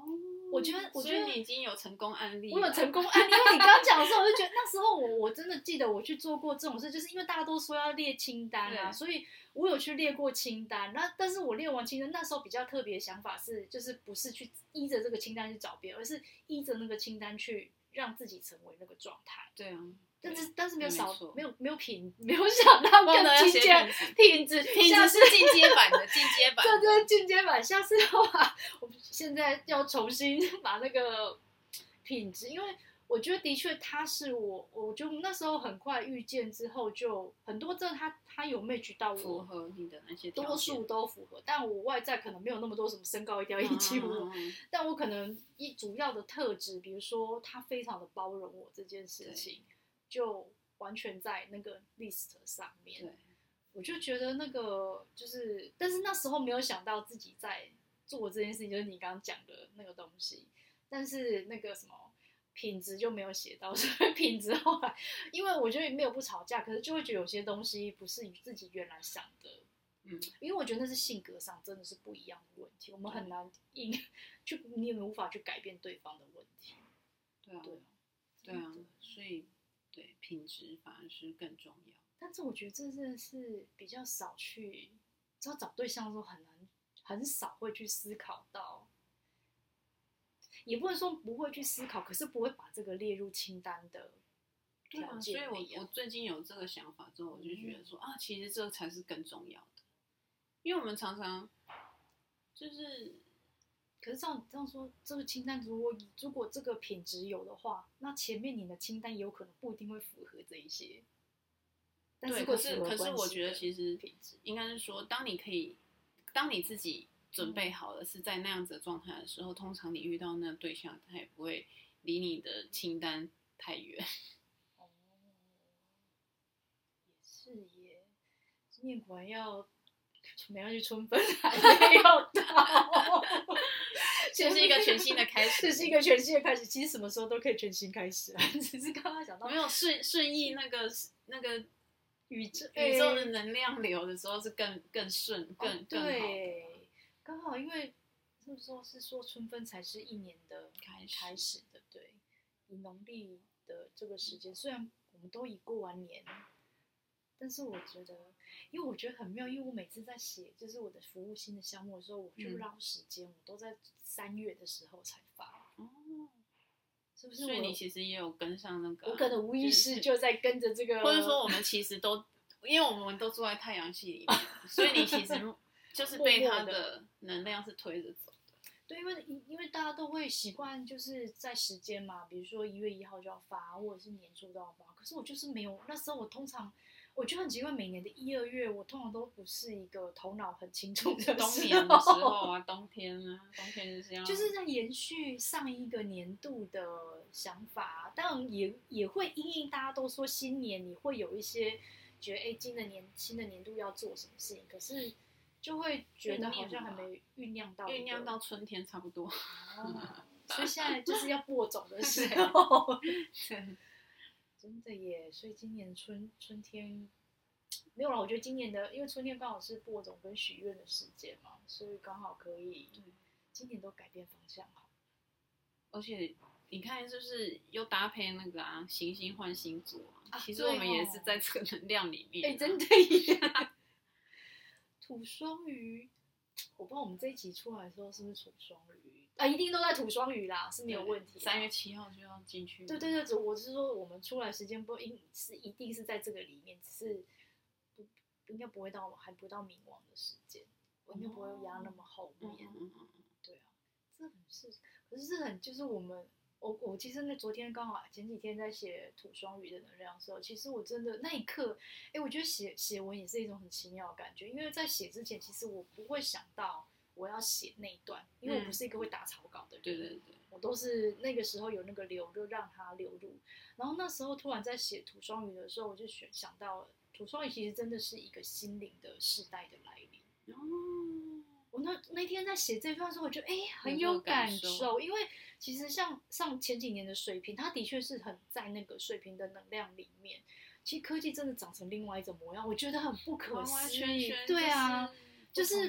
我觉得，我觉得你已经有成功案例，我有成功 案例。因为你刚刚讲的时候，我就觉得那时候我我真的记得我去做过这种事，就是因为大家都说要列清单啊，所以我有去列过清单。那但是我列完清单，那时候比较特别的想法是，就是不是去依着这个清单去找别人，而是依着那个清单去让自己成为那个状态。对啊。但是但是没有少没，没有没有品没有想到更进阶品质品质是进阶版的进阶版，这就是进阶版。下次的话，我们现在要重新 把那个品质，因为我觉得的确他是我，我就那时候很快遇见之后，就很多这他他有 match 到我符合你的那些，多数都符合，但我外在可能没有那么多什么身高一定要一七五，但我可能一主要的特质，比如说他非常的包容我这件事情。就完全在那个 list 上面，对，我就觉得那个就是，但是那时候没有想到自己在做这件事情，就是你刚刚讲的那个东西，但是那个什么品质就没有写到，所以品质后来，因为我觉得没有不吵架，可是就会觉得有些东西不是与自己原来想的，嗯，因为我觉得那是性格上真的是不一样的问题，我们很难硬就，你也无法去改变对方的问题，对啊，对啊，对啊，所以。对，品质反而是更重要。但是我觉得这真的是比较少去，只要找对象的时候很难，很少会去思考到。也不能说不会去思考，可是不会把这个列入清单的。对啊，所以我我最近有这个想法之后，我就觉得说、嗯、啊，其实这才是更重要的，因为我们常常就是。可是这样这样说，这个清单如果如果这个品质有的话，那前面你的清单有可能不一定会符合这一些。但是对，可是可是我觉得其实应该是说，当你可以，当你自己准备好了是在那样子的状态的时候，嗯，通常你遇到那对象，他也不会离你的清单太远。哦，也是耶，今年果然要。没有去春分还没有到，这是一个全新的开始，这是一个全新的开始。其实什么时候都可以全新开始啊，只是刚刚想到没有顺顺应那个那个宇宙宇宙的能量流的时候是更更顺更、哦、更好。对，刚好因为是说是说春分才是一年的开始开始的，对，以农历的这个时间，虽然我们都已过完年。但是我觉得，因为我觉得很妙，因为我每次在写就是我的服务新的项目的时候，我就绕时间，嗯、我都在三月的时候才发。哦，是不是？所以你其实也有跟上那个、啊，我可能无意识就在跟着这个，或者说我们其实都，因为我们都住在太阳系里面，所以你其实就是被它的能量是推着走。对，因为因为大家都会习惯就是在时间嘛，比如说一月一号就要发，或者是年初都要发。可是我就是没有，那时候我通常我觉得很奇怪，每年的一二月我通常都不是一个头脑很清楚的。冬眠的时候啊，冬天啊，冬天就是这样。就是在延续上一个年度的想法，当然也也会因应大家都说新年你会有一些觉得哎，新的年新的年度要做什么事情，可是。就会觉得好像还没酝酿到酝酿到春天差不多，哦，所以现在就是要播种的时 候。真的耶，所以今年春春天没有了。我觉得今年的，因为春天刚好是播种跟许愿的时间嘛，所以刚好可以，今年都改变方向好。而且你看，就是又搭配那个啊，行星换星座啊，其实我们也是在这个能量里面，啊。哎，真的耶。土双鱼，我不知道我们这一集出来的时候是不是土双鱼啊？一定都在土双鱼啦，是没有问题。三月七号就要进去。对对对，我是说我们出来时间不应是一定是在这个里面，只是不应该不会到还不到冥王的时间，我应该不会压那么后面。嗯嗯嗯嗯，对啊，这很是，可是这很就是我们。我我其实那昨天刚好前几天在写土双鱼的能量的时候，其实我真的那一刻，哎，我觉得写写文也是一种很奇妙的感觉，因为在写之前，其实我不会想到我要写那一段，因为我不是一个会打草稿的人，对对对，我都是那个时候有那个流就让它流入，然后那时候突然在写土双鱼的时候，我就选想到了土双鱼其实真的是一个心灵的世代的来临。哦，我那那天在写这段的时候，我觉得哎很有感受，因为。其实像上前几年的水平，它的确是很在那个水平的能量里面。其实科技真的长成另外一种模样，我觉得很不可思议。对啊，就是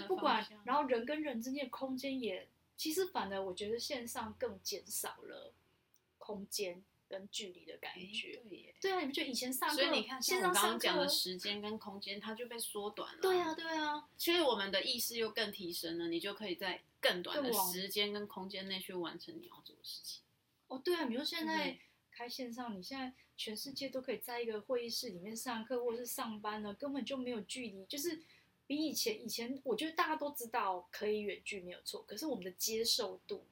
不管，然后人跟人之间的空间也，其实反而我觉得线上更减少了空间跟距离的感觉。对，对啊，你不觉得以前上课，所以你看，线上刚刚讲的时间跟空间，它就被缩短了。对啊，对啊，所以我们的意识又更提升了，你就可以在。更短的时间跟空间内去完成你要做的事情。哦，对啊，比如现在开线上，嗯、你现在全世界都可以在一个会议室里面上课或者是上班了，根本就没有距离，就是比以前以前，我觉得大家都知道可以远距没有错，可是我们的接受度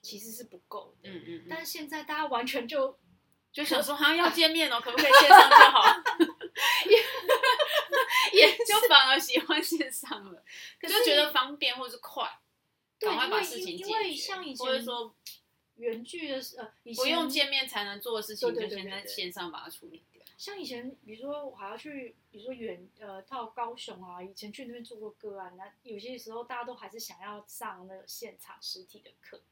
其实是不够的。嗯，嗯嗯。但是现在大家完全就 就想说，好像要见面哦，可不可以线上就好？也也 就反而喜欢线上了，可是就觉得方便或者是快。赶快把事情解决，因为像以前或者说远距的呃，不用见面才能做的事情，就先在线上把它处理掉。像以前，比如说我还要去，比如说远呃到高雄啊，以前去那边做过个案，那有些时候大家都还是想要上那个现场实体的课。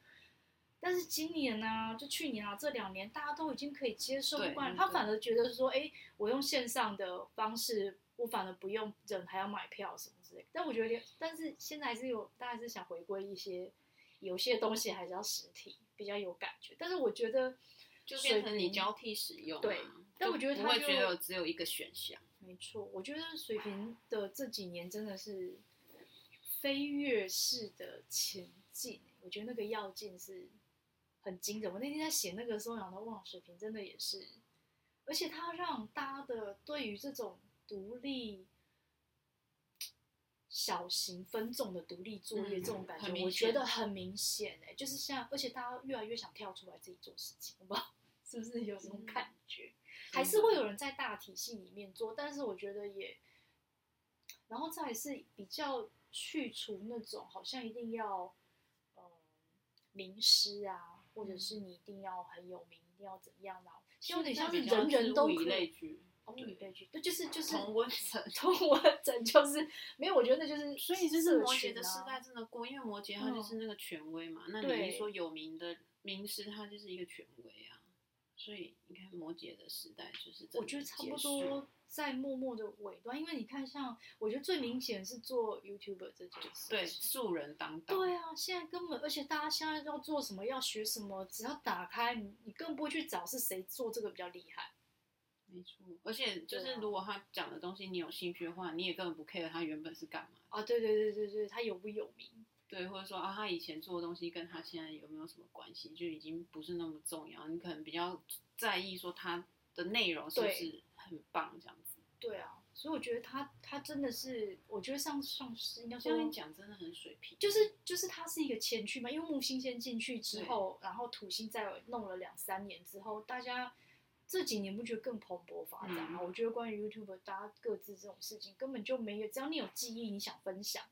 但是今年呢、啊，就去年啊，这两年大家都已经可以接受，不然他反而觉得说，哎，我用线上的方式。我反而不用人还要买票什么之类，但我觉得，但是现在还是有，大家是想回归一些，有些东西还是要实体比较有感觉。但是我觉得，就变成你交替使用，对。但我觉得他不会觉得只有一个选项。没错，我觉得水瓶的这几年真的是飞跃式的前进，我觉得那个要进是很惊人。我那天在写那个时候，想到哇，水瓶真的也是，而且他让大家的对于这种。独立小型分众的独立作业，这种感觉，嗯、我觉得很明显哎，就是像，而且大家越来越想跳出来自己做事情，好不好 是不是有这种感觉？嗯、还是会有人在大体系里面做，但是我觉得也，然后再是比较去除那种好像一定要呃名师啊，或者是你一定要很有名，一定要怎样的，有点像是人人都可以。物以类聚，对，就是就是同温层，同温层就是没有。我觉得那就是，所以就是摩羯的时代真的过，因为摩羯他就是那个权威嘛。那你说有名的名师，他就是一个权威啊。所以你看摩羯的时代就是，我觉得差不多在默默的尾端。因为你看，像我觉得最明显是做 YouTuber 这件事，对，素人当道。对啊，现在根本，而且大家现在要做什么，要学什么，只要打开你，你更不会去找是谁做这个比较厉害。没错，而且就是如果他讲的东西你有兴趣的话，你也根本不 care 他原本是干嘛啊？对对对对对，他有不有名？对，或者说啊，他以前做的东西跟他现在有没有什么关系，就已经不是那么重要。你可能比较在意说他的内容是不是很棒这样子。对啊，所以我觉得他他真的是，我觉得上上师应该说你讲真的很水平，就是就是他是一个前驱嘛，因为木星先进去之后，然后土星再弄了两三年之后，大家这几年不觉得更蓬勃发展吗？嗯、我觉得关于 YouTube 大家各自这种事情根本就没有，只要你有记忆，你想分享。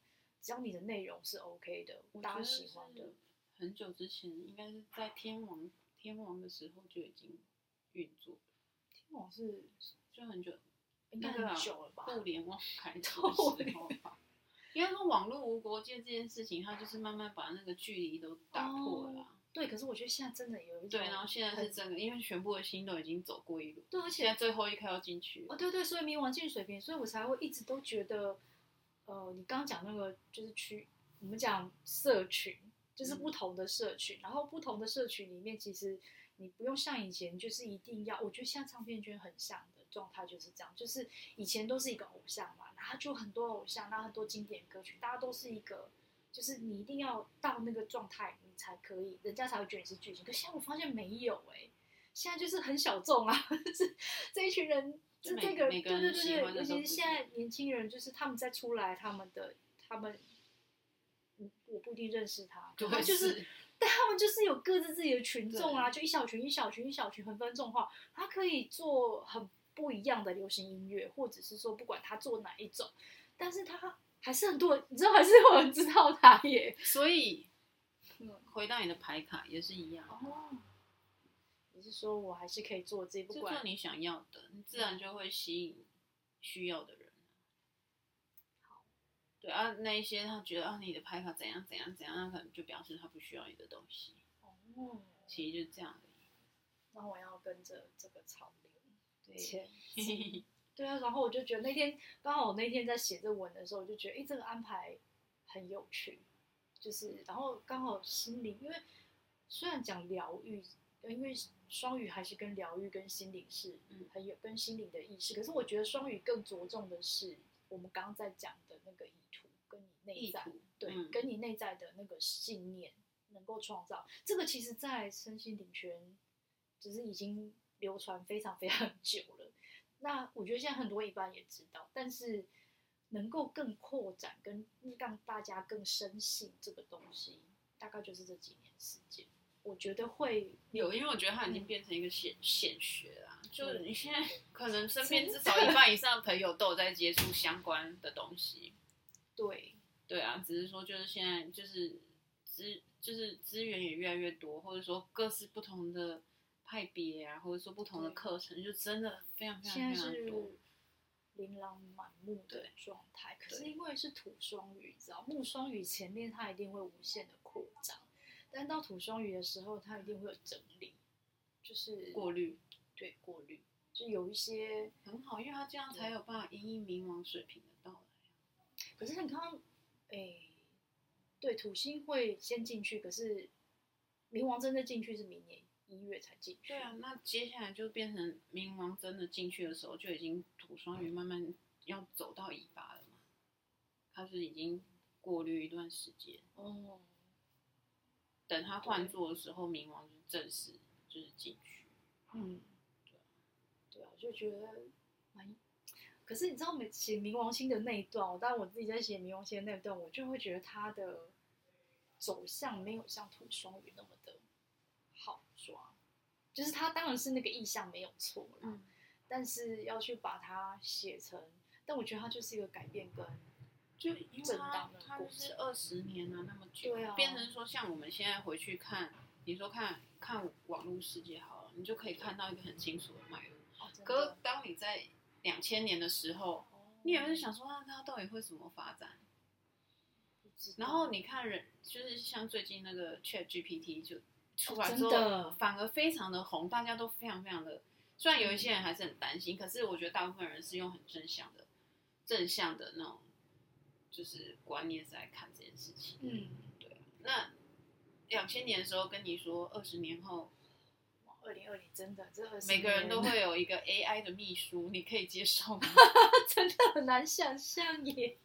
只要你的内容是 OK 的，大家喜欢的。很久之前，应该是在天王天王的时候就已经运作。天王是就很久，应该很久了吧？互联网开 头的时候吧。应该说网络无国界这件事情，它就是慢慢把那个距离都打破了。对，可是我觉得现在真的有一种。对，然后现在是真的，因为全部的心都已经走过一路。对，而且在最后一刻要进去。哦，对对，所以冥王进水平，所以我才会一直都觉得。呃，你刚刚讲那个就是区，我们讲社群，就是不同的社群，嗯、然后不同的社群里面，其实你不用像以前，就是一定要，我觉得现在唱片圈很像的状态就是这样，就是以前都是一个偶像嘛，然后就很多偶像，然后很多经典歌曲，大家都是一个，就是你一定要到那个状态，你才可以，人家才会觉得你是巨星。可现在我发现没有哎、欸，现在就是很小众啊，就是这一群人。是这个，对对对对，尤其是现在年轻人，就是他们再出来，他们的他们，嗯，我不一定认识他，他就是，但他们就是有各自自己的群众啊，就一小群一小群一小群很分众化，他可以做很不一样的流行音乐，或者是说不管他做哪一种，但是他还是很多人，你知道还是有人知道他耶，所以，回到你的牌卡也是一样。哦是说，我还是可以做这，不管做你想要的，你自然就会吸引需要的人。好，对啊，那一些他觉得啊，你的拍法怎样怎样怎样，那可能就表示他不需要你的东西。哦，其实就是这样而已。那我要跟着这个潮流对前进。对啊，然后我就觉得那天刚好我那天在写这文的时候，我就觉得哎，这个安排很有趣，就是然后刚好心灵，因为虽然讲疗愈。因为双语还是跟疗愈、跟心灵是很有跟心灵的意识，可是我觉得双语更着重的是我们刚刚在讲的那个意图，跟你内在对，跟你内在的那个信念能够创造这个，其实，在身心灵圈只是已经流传非常 非常久了。那我觉得现在很多一般也知道，但是能够更扩展，跟让大家更深信这个东西，大概就是这几年时间。我觉得会有，因为我觉得它已经变成一个显显学啦。就是你现在可能身边至少一半以上的朋友都有在接触相关的东西。对，对啊，只是说就是现在就是资就是资源也越来越多，或者说各式不同的派别啊，或者说不同的课程，就真的非常非常非常多，琳琅满目的状态。可是因为是土双鱼，你知道木双鱼前面它一定会无限的扩张。但到土双鱼的时候，它一定会有整理，就是过滤，对，过滤，就有一些很好，因为它这样才有办法因应冥王水平的到来。可是你刚刚，哎，对，土星会先进去，可是冥王真的进去是明年一月才进去。对啊，那接下来就变成冥王真的进去的时候，就已经土双鱼慢慢要走到尾巴了嘛？它是已经过滤一段时间哦。等他换座的时候，冥王就正式就是进去。嗯，对，对啊，就觉得蛮。可是你知道，每写冥王星的那一段，我当然我自己在写冥王星的那一段，我就会觉得他的走向没有像土双鱼那么的好抓。就是他当然是那个意象没有错啦，嗯，但是要去把它写成，但我觉得他就是一个改变跟。就因为他他就是二十年了，那么久，对啊，变成说像我们现在回去看，你说看看网络世界好了，你就可以看到一个很清楚的脉络。哦，可是当你在两千年的时候，哦，你有没有想说，那它到底会怎么发展？然后你看人，就是像最近那个 Chat GPT 就出来之后，哦，反而非常的红，大家都非常非常的，虽然有一些人还是很担心，嗯，可是我觉得大部分人是用很正向的、正向的那种。就是观念是来看这件事情，嗯，对。那两千年的时候跟你说，二十年后，二零二零真的，这二十每个人都 会有一个 AI 的秘书，你可以接受吗？真的很难想象耶。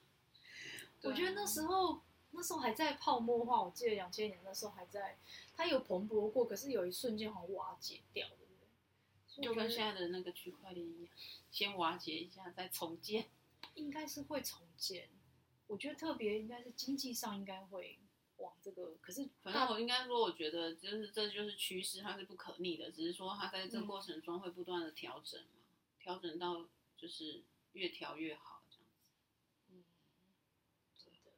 我觉得那时候那时候还在泡沫化，我记得两千年那时候还在，它有蓬勃过，可是有一瞬间好像瓦解掉，对不对？就跟现在的那个区块链一样，先瓦解一下再重建，应该是会重建。我觉得特别应该是经济上应该会。往这个，可是反正我应该说，我觉得就是这就是趋势，它是不可逆的。只是说它在这个过程中会不断的调整嘛，调、嗯、整到就是越调越好这样子。嗯，真的。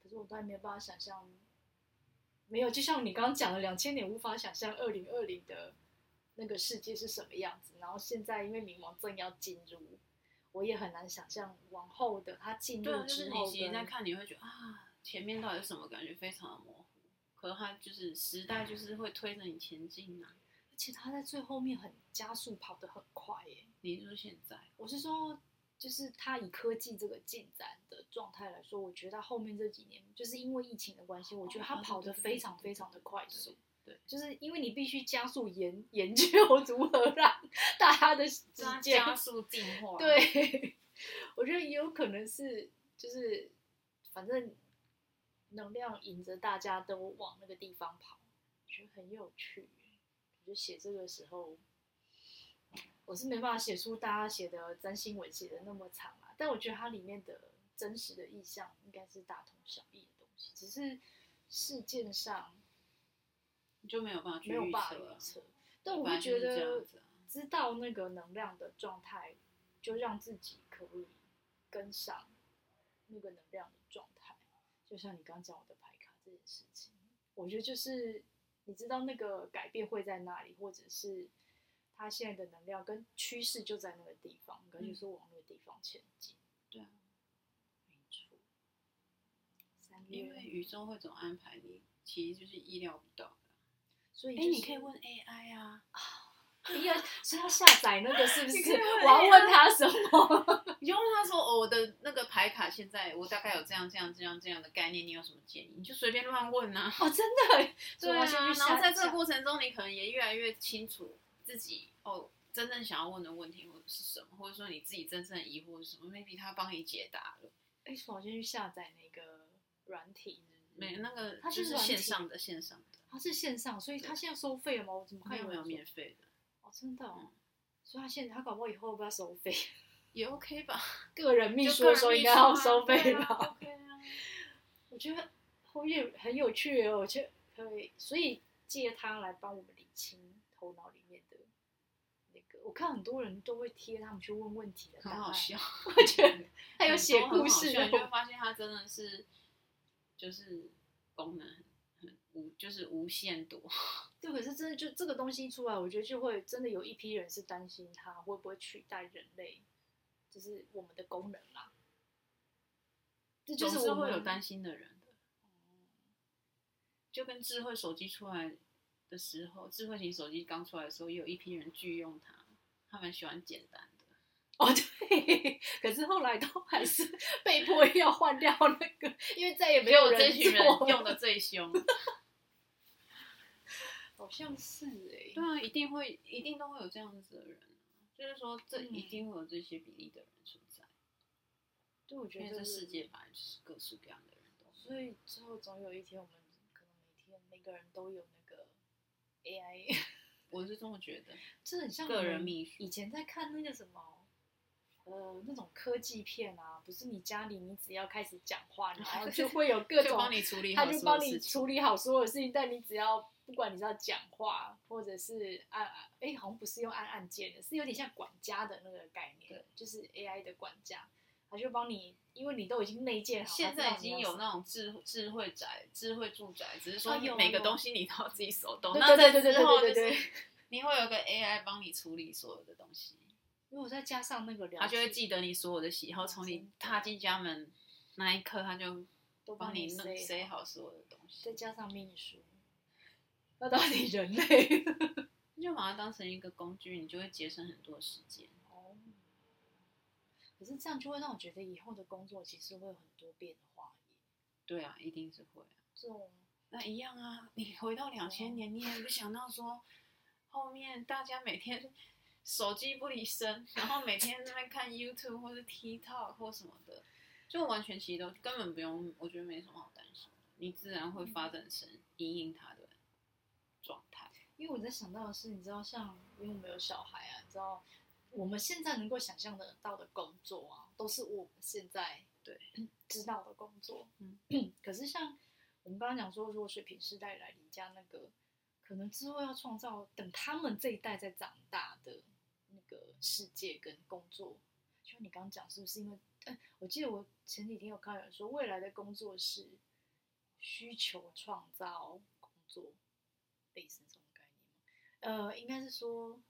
可是我当然没有办法想象，没有，就像你刚刚讲的，两千年无法想象二零二零的那个世界是什么样子。然后现在因为冥王正要进入，我也很难想象往后的他进入之后，就是你现在看你会觉得啊。前面到底是什么感觉？非常的模糊。可是他就是时代，就是会推着你前进啊。而且他在最后面很加速，跑得很快耶。你说现在？我是说，就是他以科技这个进展的状态来说，我觉得它后面这几年，就是因为疫情的关系，我觉得他跑得非常非常的快速。对，就是因为你必须加速研研究 如何让大家的时间加速进化。对，我觉得也有可能是，就是反正。能量引着大家都往那个地方跑，我觉得很有趣。我就写这个时候，我是没办法写出大家写的占星文写的那么长啊。但我觉得它里面的真实的意象应该是大同小异的东西，只是事件上你就没有办法去没有办法预测。但我会觉得知道那个能量的状态，就让自己可以跟上那个能量的状态。就像你刚讲我的牌卡这件事情，我觉得就是你知道那个改变会在哪里，或者是他现在的能量跟趋势就在那个地方，感觉是往那个地方前进。对啊，没错。因为宇宙会怎么安排你，其实就是意料不到的。所以，哎，你可以问 AI 啊。你要 是要下载那个是不是？我要问他什么？你就问他说：“哦，我的那个牌卡现在我大概有这样这样这样这样的概念，你有什么建议？”你就随便乱问啊。哦，真的。对啊。然后在这个过程中，你可能也越来越清楚自己哦，真正想要问的问题或者是什么，或者说你自己真正的疑惑是什么？maybe 他帮你解答了。哎，我先去下载那个软体。没，那个它就是线上的线上的。它是线上，所以它现在收费了吗？我怎么看有没有免费的？哦真的、哦，所以他现在他搞不好以后要不要收费？也 OK 吧。个人秘书的时候应该要收费吧、啊 OK 啊？我觉得后面很有趣哦，我觉得可以，所以借他来帮我们理清头脑里面的那个。我看很多人都会贴他们去问问题的，很好笑。我觉得 还有写故事，你就会发现他真的是就是功能。无就是无限多，对，可是真的就这个东西出来，我觉得就会真的有一批人是担心它会不会取代人类，就是我们的功能啦。这就是我会有担心的人的，就跟智慧手机出来的时候，智慧型手机刚出来的时候，也有一批人拒用它，他们喜欢简单的。哦，对，可是后来都还是 被迫要换掉那个，因为再也没有人这群人用的最凶。好像是哎、欸，对啊，一定会，一定都会有这样子的人，就是说，这一定会有这些比例的人存在。对、嗯，我觉得这世界本来就是各式各样的人都，所以之后总有一天，我们可能每天每个人都有那个 AI。我是这么觉得，这很像个人秘书。以前在看那个什么。呃，那种科技片啊，不是你家里你只要开始讲话，然后就会有各种，帮你处理好，他就帮你处理好所有的事情。但你只要不管你是要讲话，或者是按，哎，好像不是用按按键的，是有点像管家的那个概念，就是 A I 的管家，他就帮你，因为你都已经内建好，现在已经有那种智智慧宅、智慧住宅，只是说每个东西你都要自己手动，那对对对对对对，你会有个 A I 帮你处理所有的东西。如果再加上那个，他就会记得你所有的喜好，从你踏进家门那一刻，他就帮你弄塞好所有的东西。再加上秘书。那到底人类？你就把它当成一个工具，你就会节省很多时间。哦。可是这样就会让我觉得以后的工作其实会有很多变化。对啊，一定是会。这种那一样啊，你回到两千年，你也不想到说。后面大家每天手机不离身，然后每天在那边看 YouTube 或者 TikTok 或什么的，就完全其实都根本不用，我觉得没什么好担心，你自然会发展成因应它的。因为我在想到的是，你知道，像因为我们有小孩啊，你知道，我们现在能够想象得到的工作啊，都是我们现在对 知道的工作。嗯，可是像我们刚刚讲说，如果水瓶时代来临家那个，可能之后要创造等他们这一代在长大的那个世界跟工作，就像你刚刚讲，是不是因为？嗯，我记得我前几天有看有人说，未来的工作是需求创造工作，类似这种。呃，应该是说，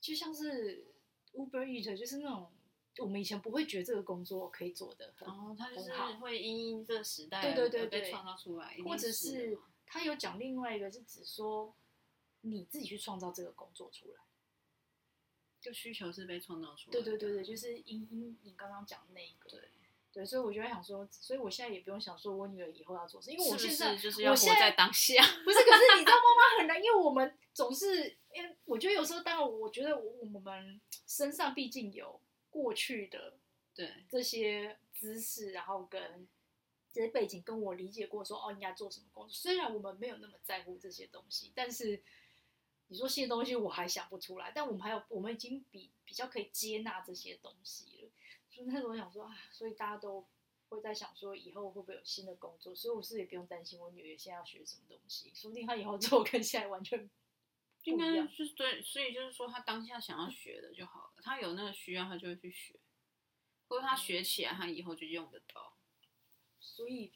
就像是 Uber Eats，就是那种我们以前不会觉得这个工作可以做的很，然后他就是会因应这个时代，对对对对，被创造出来，或者是他有讲另外一个，是指说你自己去创造这个工作出来，就需求是被创造出来，对对对对，就是因因你刚刚讲的那一个。对对，所以我就在想说，所以我现在也不用想说我女儿以后要做什么，因为我现在就是要活在当下。不是，可是你知道妈妈很难，因为我们总是，因为我觉得有时候，当然我觉得我们身上毕竟有过去的对这些知识，然后跟这些背景，跟我理解过说哦应该做什么工作。虽然我们没有那么在乎这些东西，但是你说这些东西我还想不出来，但我们还有，我们已经比比较可以接纳这些东西了。所以那时候我想说啊，所以大家都会在想说，以后会不会有新的工作？所以我是也不用担心我女儿现在要学什么东西，说不定她以后做跟现在完全 应该就是对，所以就是说她当下想要学的就好了，她有那个需要，她就会去学，或者她学起来，她以后就用得到。所以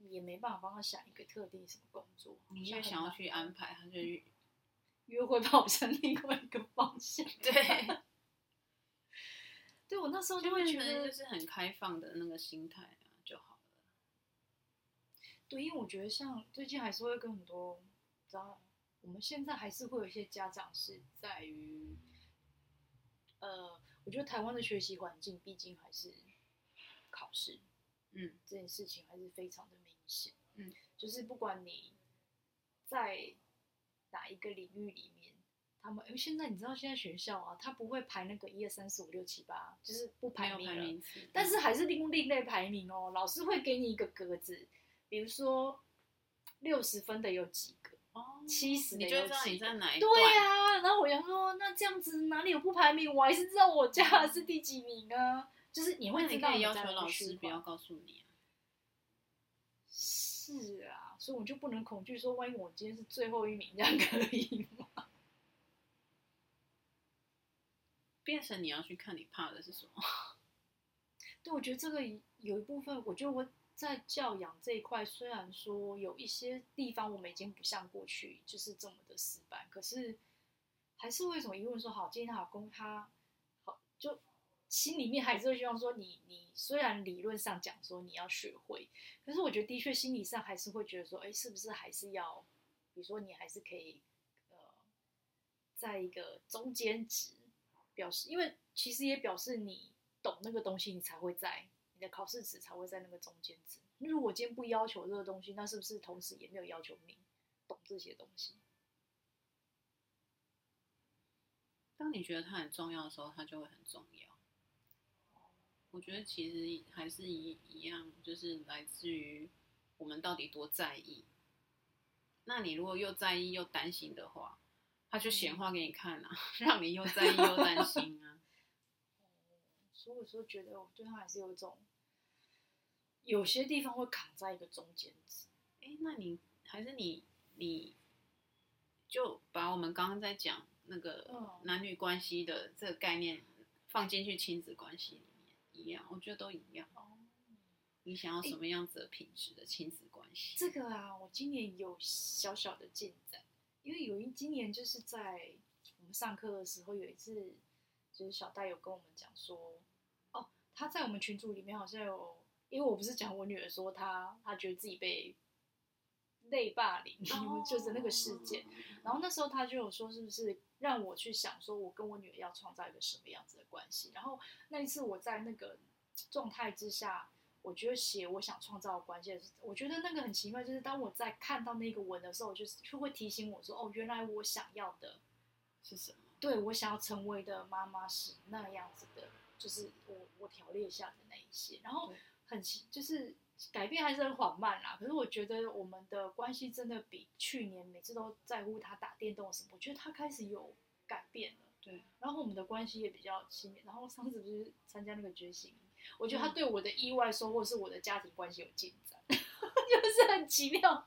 也没办法帮她想一个特定什么工作，你越想要去安排，她就越越会跑成另外一个方向。对。对，我那时候就会觉得就是很开放的那个心态啊就好了。对，因为我觉得像最近还是会跟很多，知道，我们现在还是会有一些家长是在于，呃，我觉得台湾的学习环境毕竟还是考试，嗯，这件事情还是非常的明显，嗯，就是不管你在哪一个领域里面。他们因为现在你知道，现在学校啊，他不会排那个一二三四五六七八，就是不排名了。但是还是另另类排名哦。老师会给你一个格子，比如说六十分的有几个，哦，七十的有几个。你就知道你在哪一。对呀、啊，然后我想说，那这样子哪里有不排名？我还是知道我家是第几名啊。就是你会知道你，你可以要求老师不要告诉你啊。是啊，所以我就不能恐惧说，万一我今天是最后一名，这样可以吗？变成你要去看，你怕的是什么？对，我觉得这个有一部分，我觉得我在教养这一块，虽然说有一些地方我们已经不像过去就是这么的死板，可是还是会有一种疑问说：好，今天老公他好，就心里面还是会希望说，你你虽然理论上讲说你要学会，可是我觉得的确心理上还是会觉得说，哎，是不是还是要，比如说你还是可以呃，在一个中间值。表示，因为其实也表示你懂那个东西，你才会在你的考试值才会在那个中间值。如果今天不要求这个东西，那是不是同时也没有要求你懂这些东西？当你觉得它很重要的时候，它就会很重要。我觉得其实还是一一样，就是来自于我们到底多在意。那你如果又在意又担心的话，他就显化给你看啊，让你又在意又担心啊。所以有时候觉得我对他还是有一种，有些地方会卡在一个中间值。哎，那你还是你你，就把我们刚刚在讲那个男女关系的这个概念放进去亲子关系里面一样，我觉得都一样。你想要什么样子的品质的亲子关系？这个啊，我今年有小小的进展。因为有一今年就是在我们上课的时候，有一次就是小戴有跟我们讲说，哦，他在我们群组里面好像有，因为我不是讲我女儿说她她觉得自己被类霸凌，哦、就是那个事件，然后那时候他就有说是不是让我去想说我跟我女儿要创造一个什么样子的关系，然后那一次我在那个状态之下，我觉得写我想创造的关系，我觉得那个很奇妙，就是当我在看到那个文的时候，就是就会提醒我说，哦，原来我想要的是什么？对，我想要成为的妈妈是那样子的，就是我我条列下的那一些，然后很奇，就是改变还是很缓慢啦。可是我觉得我们的关系真的比去年每次都在乎他打电动什么，我觉得他开始有改变了。对，然后我们的关系也比较亲密。然后上次不是参加那个觉醒，我觉得他对我的意外收获是我的家庭关系有进展，嗯、就是很奇妙。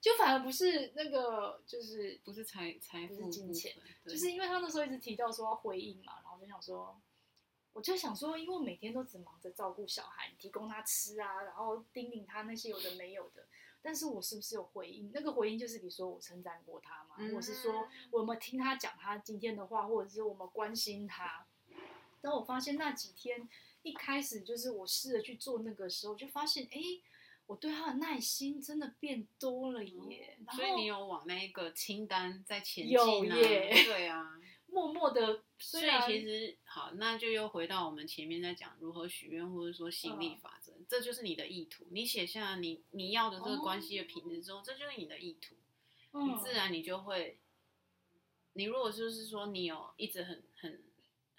就反而不是那个，就是不是财财富，不是金钱，就是因为他那时候一直提到说要回应嘛，然后我就想说，我就想说，因为我每天都只忙着照顾小孩，提供他吃啊，然后叮咛他那些有的没有的，但是我是不是有回应？那个回应就是比如说我称赞过他嘛，或者是说我有没有听他讲他今天的话，或者是我们关心他。然后我发现那几天一开始就是我试着去做那个时候，就发现哎。诶我对他的耐心真的变多了耶，嗯、所以你有往那个清单在前进、啊、有耶，对啊，默默的。所以其实好，那就又回到我们前面在讲如何许愿，或者说吸引力法则，嗯、这就是你的意图。你写下你你要的这个关系的品质之后，哦、这就是你的意图，嗯、你自然你就会。你如果就是说你有一直很很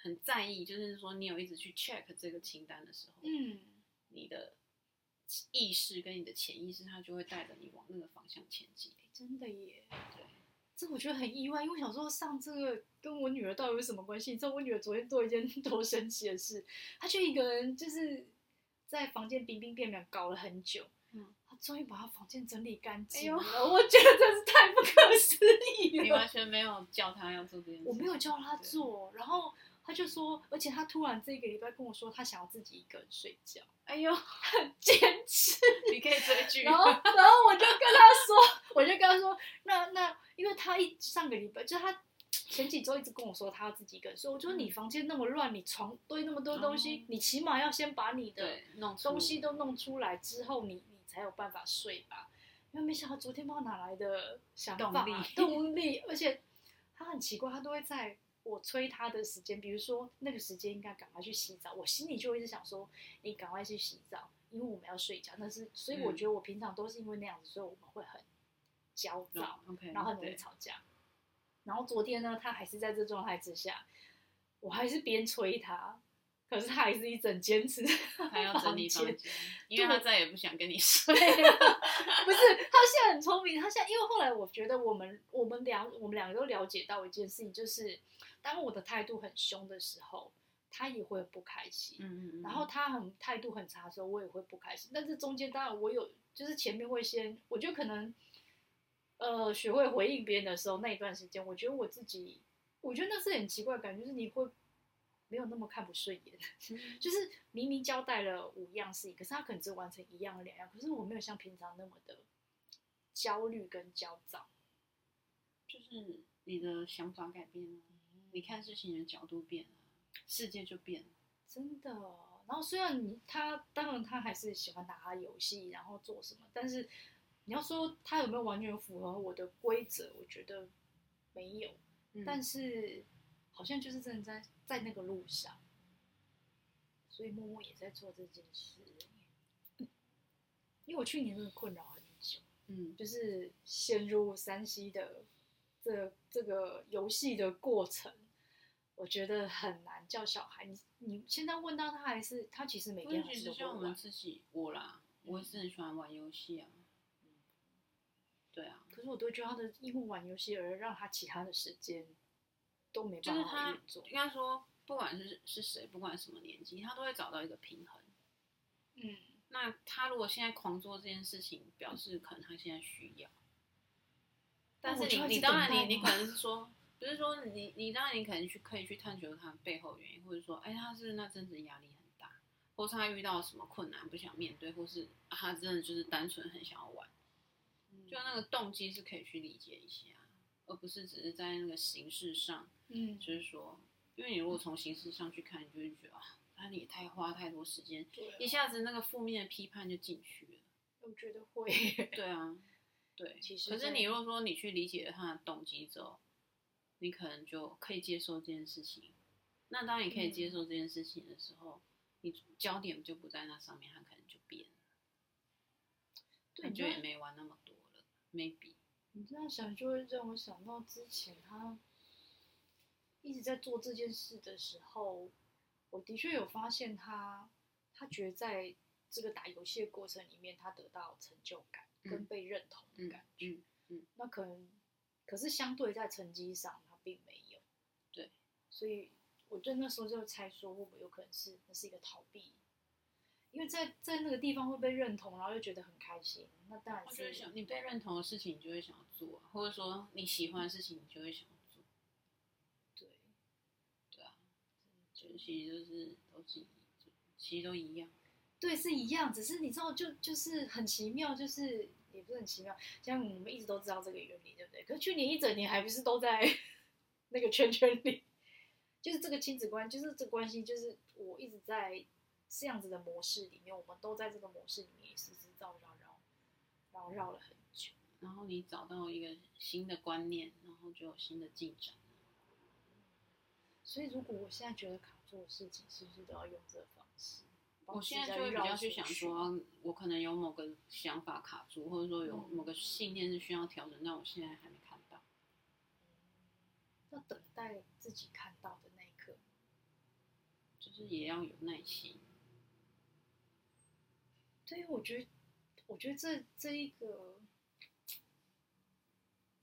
很在意，就是说你有一直去 check 这个清单的时候，嗯，你的。意识跟你的潜意识，它就会带着你往那个方向前进。真的耶，对，这我觉得很意外，因为我想说上这个跟我女儿到底有什么关系？你知道我女儿昨天做一件 多神奇的事，她就一个人就是在房间冰冰变变搞了很久，嗯，她终于把她房间整理干净了。我觉得真是太不可思议了。你完全没有叫她要做这件事，我没有叫她做，然后。他就说，而且他突然这个礼拜跟我说，他想要自己一个人睡觉。哎呦，很坚持。你可以追剧。然后，然后我就跟他说，我就跟他说，那那，因为他一上个礼拜，就他前几周一直跟我说他要自己一个人睡。我就说你房间那么乱，你床堆那么多东西，嗯、你起码要先把你的东西都弄出来之后你，你你才有办法睡吧。因为没想到昨天不知道哪来的想法动力，动力，而且他很奇怪，他都会在。我催他的时间，比如说那个时间应该赶快去洗澡，我心里就一直想说，你赶快去洗澡，因为我们要睡觉。但是，所以我觉得我平常都是因为那样子，所以我们会很焦躁，oh, okay, 然后很容易吵架。然后昨天呢，他还是在这状态之下，我还是边催他。可是他还是一整坚持，他要整理房间，因为他再也不想跟你 睡。不是，他现在很聪明。他现在，因为后来我觉得我们我们两我们两个都了解到一件事情，就是当我的态度很凶的时候，他也会不开心。嗯嗯嗯。然后他很态度很差的时候，我也会不开心。但是中间当然我有，就是前面会先，我觉得可能，呃，学会回应别人的时候，那一段时间，我觉得我自己，我觉得那是很奇怪的感觉，就是你会。没有那么看不顺眼，就是明明交代了五样事情，可是他可能只完成一样两样，可是我没有像平常那么的焦虑跟焦躁，就是你的想法改变了，嗯、你看事情的角度变了，世界就变了，真的。然后虽然你他当然他还是喜欢打他游戏，然后做什么，但是你要说他有没有完全符合我的规则，我觉得没有，嗯、但是。好像就是真的在在那个路上，所以默默也在做这件事。因为我去年真的困扰很久，嗯，就是陷入山西的这这个游戏的过程，我觉得很难叫小孩。你你现在问到他，还是他其实每天还是会像我们自己我啦，我也是很喜欢玩游戏啊，嗯，对啊。可是我都觉得他的因为玩游戏而让他其他的时间。都没办法运作。应该说，不管是是谁，不管什么年纪，他都会找到一个平衡。嗯，那他如果现在狂做这件事情，表示可能他现在需要。但是你你当然你你可能是说，不是说你你当然你可能去可以去探求他背后原因，或者说，哎，他是那阵子压力很大，或是他遇到什么困难不想面对，或是他真的就是单纯很想要玩，就那个动机是可以去理解一下。而不是只是在那个形式上，嗯，就是说，因为你如果从形式上去看，你就会觉得啊，那你也太花太多时间，啊，一下子那个负面的批判就进去了。我觉得会，对啊，对。其实，可是你如果说你去理解了他的动机之后，你可能就可以接受这件事情。那当你可以接受这件事情的时候，嗯，你焦点就不在那上面，他可能就变了，对，就也没玩那么多了。Maybe 你这样想，就会让我想到之前他一直在做这件事的时候，我的确有发现他，他觉得在这个打游戏的过程里面，他得到成就感跟被认同的感觉。嗯嗯，嗯，那可能，可是相对在成绩上，他并没有。对，所以。我就那时候就猜说，会不会有可能是那是一个逃避？因为在在那个地方会被认同，然后又觉得很开心。那当然是想你被认同的事情，你就会想要做，或者说你喜欢的事情，你就会想要做。对，对啊，其实就是都是，其实都一样。对，是一样，只是你知道，就就是很奇妙，就是也不是很奇妙。像我们一直都知道这个原理，对不对？可是去年一整年还不是都在那个圈圈里。就是这个亲子关，就是这个关系，就是我一直在这样子的模式里面，我们都在这个模式里面，也是绕绕绕，然后绕了很久。然后你找到一个新的观念，然后就有新的进展。所以，如果我现在觉得卡住的事情，是不是都要用这个方式？我现在就会比较去想说，我可能有某个想法卡住，或者说有某个信念是需要调整，但我现在还没。要等待自己看到的那一刻。就是也要有耐心。对，我觉得，我觉得这这一个，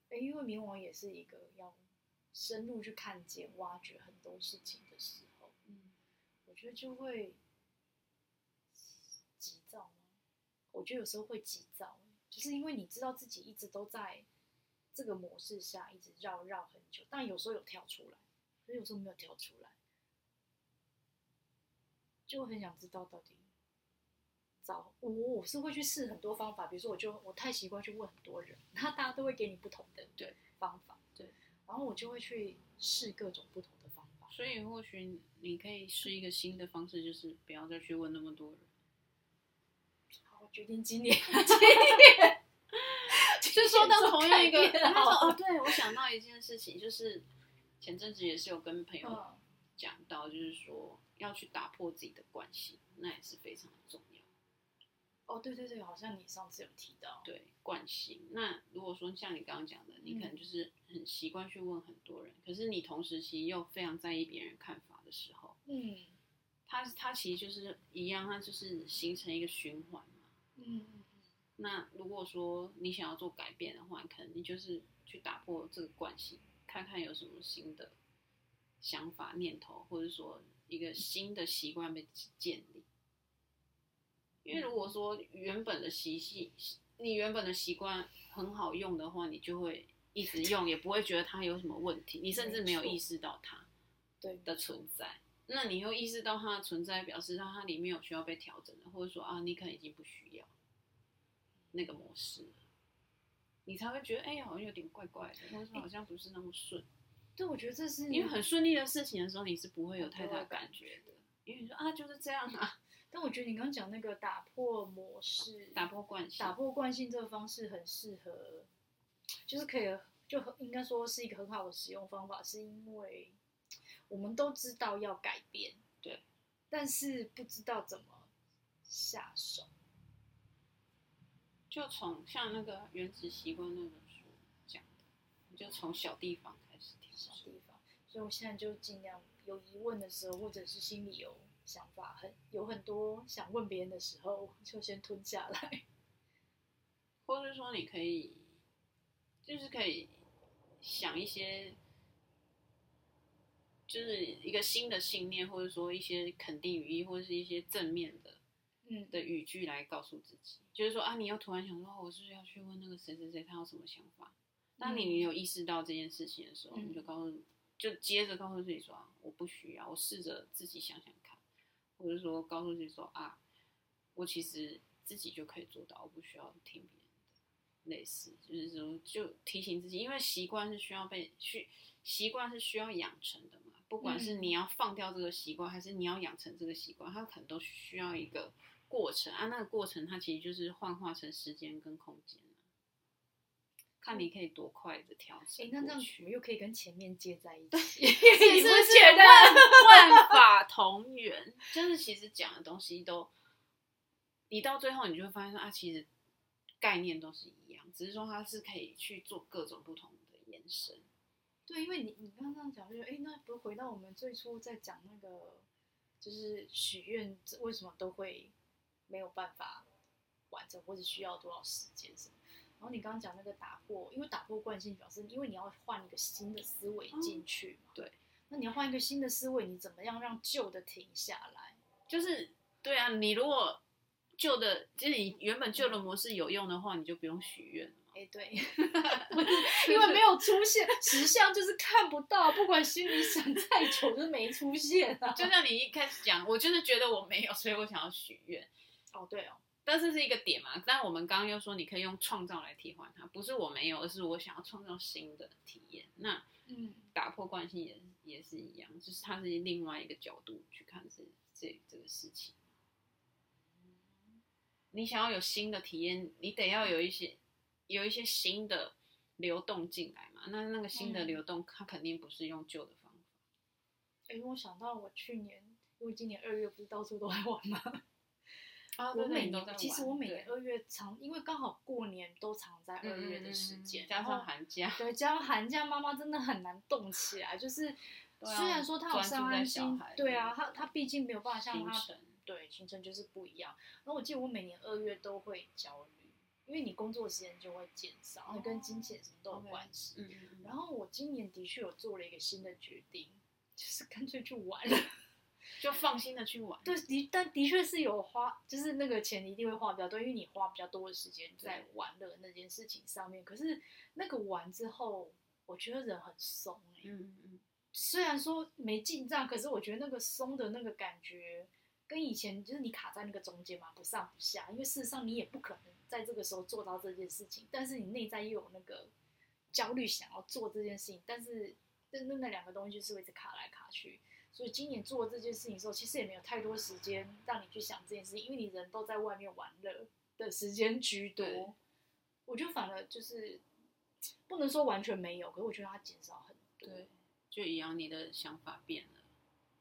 哎，因为冥王也是一个要深入去看见、挖掘很多事情的时候，嗯，我觉得就会急躁吗？我觉得有时候会急躁，就是因为你知道自己一直都在这个模式下，一直绕绕很久，但有时候有跳出来，可是有时候没有跳出来。就很想知道到底找我，我是会去试很多方法，比如说我就我太习惯去问很多人，那大家都会给你不同的对方法，对，然后我就会去试各种不同的方法。所以或许你可以试一个新的方式，就是不要再去问那么多人。好，我决定今年 今年就说到同样一个，他说哦，对，我想到一件事情，就是前阵子也是有跟朋友讲到，就是说。要去打破自己的惯性，那也是非常的重要。哦，对对对，好像你上次有提到。对，惯性。那如果说像你刚刚讲的，你可能就是很习惯去问很多人，嗯、可是你同时其实又非常在意别人看法的时候，嗯，他他其实就是一样，他就是形成一个循环嘛。嗯嗯。那如果说你想要做改变的话，可能你就是去打破这个惯性，看看有什么新的想法、念头，或者说。一个新的习惯被建立，因为如果说原本的习性，你原本的习惯很好用的话，你就会一直用，也不会觉得它有什么问题，你甚至没有意识到它的存在。那你又意识到它的存在，表示它它里面有需要被调整的，或者说啊，你可能已经不需要那个模式，你才会觉得哎呀，好像有点怪怪的，或者好像不是那么顺。对，我觉得这是因为很顺利的事情的时候，你是不会有太大感觉的。因为你说啊，就是这样啊。但我觉得你刚刚讲那个打破模式、打破惯性、打破惯性这个方式很适合，就是可以就应该说是一个很好的使用方法，是因为我们都知道要改变，对，但是不知道怎么下手。就从像那个《原子习惯》那本书讲的，你就从小地方开始。小地方，所以我现在就尽量有疑问的时候，或者是心里有想法，很有很多想问别人的时候，就先吞下来。或者说，你可以，就是可以想一些，就是一个新的信念，或者说一些肯定语义，或者是一些正面的，嗯，的语句来告诉自己，就是说啊，你又突然想说，我是不是要去问那个谁谁谁，他有什么想法？当你有意识到这件事情的时候，嗯、你就告诉，就接着告诉自己说，我不需要，我试着自己想想看，或者说告诉自己说啊，我其实自己就可以做到，我不需要听别人的。类似就是说，就提醒自己，因为习惯是需要被去，习惯是需要养成的嘛。不管是你要放掉这个习惯，还是你要养成这个习惯，它可能都需要一个过程啊。那个过程，它其实就是幻化成时间跟空间。看你可以多快的调整。哎，那这样我们又可以跟前面接在一起，万 万法同源，就是其实讲的东西都，你到最后你就会发现说啊，其实概念都是一样，只是说它是可以去做各种不同的延伸。对，因为你你刚刚讲就是，哎，那不回到我们最初在讲那个，就是许愿为什么都会没有办法完成，或者需要多少时间什么？然后你刚刚讲那个打破，因为打破惯性表示，因为你要换一个新的思维进去嘛。嗯、对，那你要换一个新的思维，你怎么样让旧的停下来？就是对啊，你如果旧的，就是你原本旧的模式有用的话，你就不用许愿。哎，对，因为没有出现实相，就是看不到，不管心里想再久，就是没出现啊。就像你一开始讲，我就是觉得我没有，所以我想要许愿。哦，对哦。但是是一个点嘛，但我们刚刚又说你可以用创造来替换它，不是我没有，而是我想要创造新的体验。那嗯，打破惯性也也是一样，就是它是另外一个角度去看这这这个事情。你想要有新的体验，你得要有一些有一些新的流动进来嘛。那那个新的流动，它肯定不是用旧的方法。哎、嗯，我想到我去年，因为今年二月不是到处都在玩吗？啊、我每年其实我每年二月常，因为刚好过年都常在二月的时间，嗯、加上寒假，对，加上寒假，妈妈真的很难动起来。就是、啊、虽然说她有上安心，对啊，她她毕竟没有办法像她对行程就是不一样。然后我记得我每年二月都会焦虑，因为你工作时间就会减少，那跟金钱什么都有关系。然后我今年的确有做了一个新的决定，就是干脆去玩了。就放心的去玩，对的，但的确是有花，就是那个钱一定会花比较多，因为你花比较多的时间在玩乐那件事情上面。可是那个玩之后，我觉得人很松哎、欸，嗯嗯嗯。虽然说没进账，可是我觉得那个松的那个感觉，跟以前就是你卡在那个中间嘛，不上不下。因为事实上你也不可能在这个时候做到这件事情，但是你内在又有那个焦虑想要做这件事情，但是那那那两个东西就是会一直卡来卡去。所以今年做这件事情的时候，其实也没有太多时间让你去想这件事情，因为你人都在外面玩乐的时间居多。我觉得反而就是不能说完全没有，可是我觉得它减少很多。对，就一样，你的想法变了，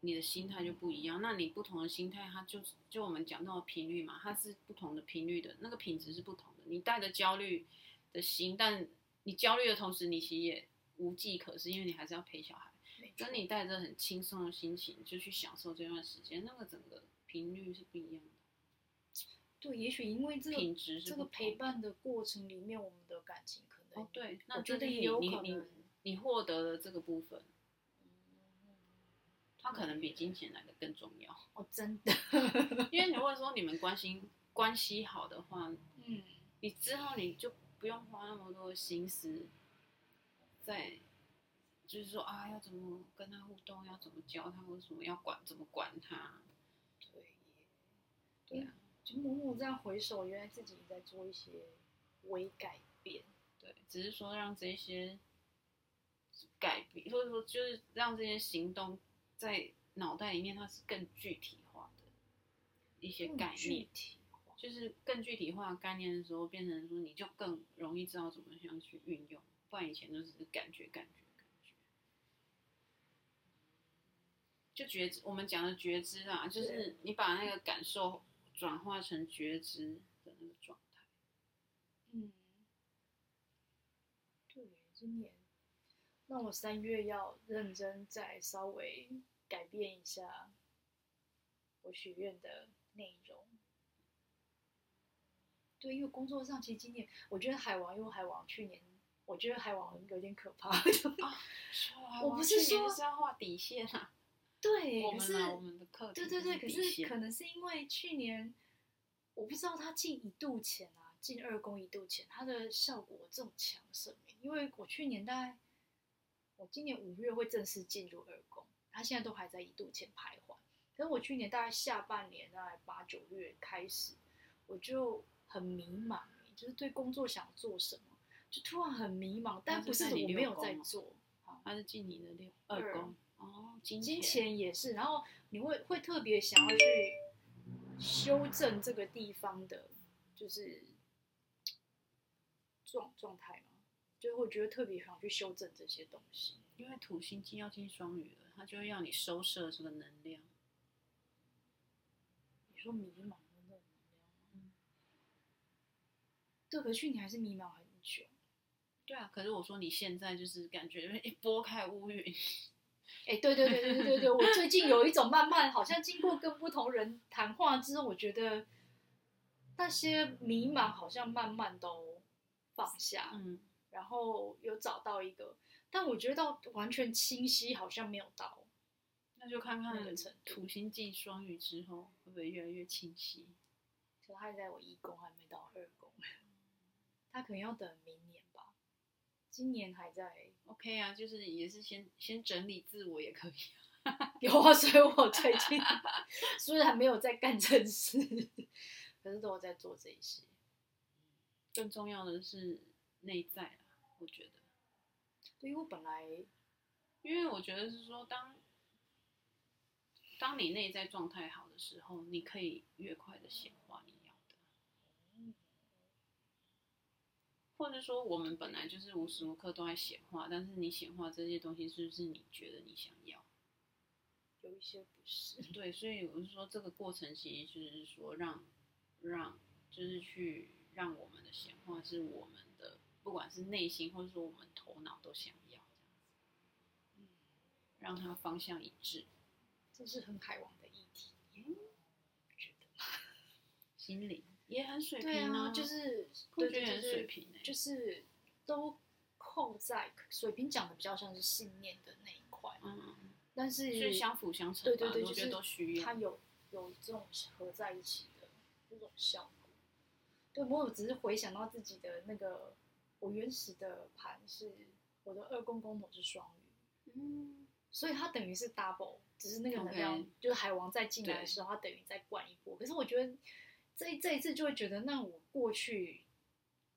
你的心态就不一样。那你不同的心态，它就就我们讲到的频率嘛，它是不同的频率的，那个品质是不同的。你带着焦虑的心，但你焦虑的同时，你其实也无计可施，因为你还是要陪小孩。跟你带着很轻松的心情就去享受这段时间，那个整个频率是不一样的。对，也许因为这个品质这个陪伴的过程里面，我们的感情可能哦，对，那我觉得也有可能你你获得了这个部分，它可能比金钱来的更重要哦，真的。因为如果说你们关心关系好的话，嗯，你之后你就不用花那么多心思在。就是说啊，要怎么跟他互动，要怎么教他，为什么要管，怎么管他？对，对啊，就默默这样回首，原来自己在做一些微改变。对，只是说让这些改变，或者说就是让这些行动在脑袋里面，它是更具体化的一些概念，就是更具体化概念的时候，变成说你就更容易知道怎么样去运用，不然以前都只是感觉感觉。就觉知，我们讲的觉知啊，就是你把那个感受转化成觉知的那个状态。嗯，对，今年，那我三月要认真再稍微改变一下我许愿的内容。对，因为工作上其实今年，我觉得海王，因为海王去年，我觉得海王有点可怕。啊，我不是说是要画底线啊。对，可是对对对，可是可能是因为去年，我不知道他进一度前啊，进二宫一度前，它的效果这么强盛。因为我去年大概，我今年五月会正式进入二宫，他现在都还在一度前徘徊。可是我去年大概下半年大概八九月开始，我就很迷茫，就是对工作想做什么，就突然很迷茫。但不是我没有在做，他是进你的六二宫。哦，金钱，金钱也是，然后你会会特别想要去修正这个地方的，就是状状态吗？就会觉得特别想去修正这些东西。因为土星金要进双鱼了，它就会要你收摄这个能量。你说迷茫的那种能量，嗯，对，可是去年还是迷茫很久。对啊，可是我说你现在就是感觉一拨开乌云。哎，对对对对对对对，我最近有一种慢慢，好像经过跟不同人谈话之后，我觉得那些迷茫好像慢慢都放下，嗯，然后有找到一个。但我觉得到完全清晰好像没有到，那就看看土星进双鱼之后会不会越来越清晰。可他还在我一宫还没到二宫，他可能要等明年吧。今年还在 OK 啊，就是也是先先整理自我也可以。有啊，所以我最近虽然没有在干正事，可是都有在做这些。更重要的是内在啊，我觉得。对于我本来，因为我觉得是说，当当你内在状态好的时候，你可以越快的显化你要的，或者说我们本来就是无时无刻都在显化，但是你显化这些东西是不是你觉得你想要？有一些不是。对，所以我是说，这个过程其实就是说让让就是去让我们的显化是我们的，不管是内心或者说我们。头脑都想要这样子，嗯，让它方向一致，这是很海王的议题，嗯，觉得心灵也很水平啊，就是对对对，水瓶就是都扣在水平讲的比较像是信念的那一块，嗯，但是是相辅相成，对对对，我觉得都需要，它有有这种合在一起的这种效果。对，我只是回想到自己的那个。我原始的盘是我的二宫宫头是双鱼，嗯，所以它等于是 double，只是那个能量.就是海王再进来的时候，它等于再灌一波。可是我觉得这这一次就会觉得，那我过去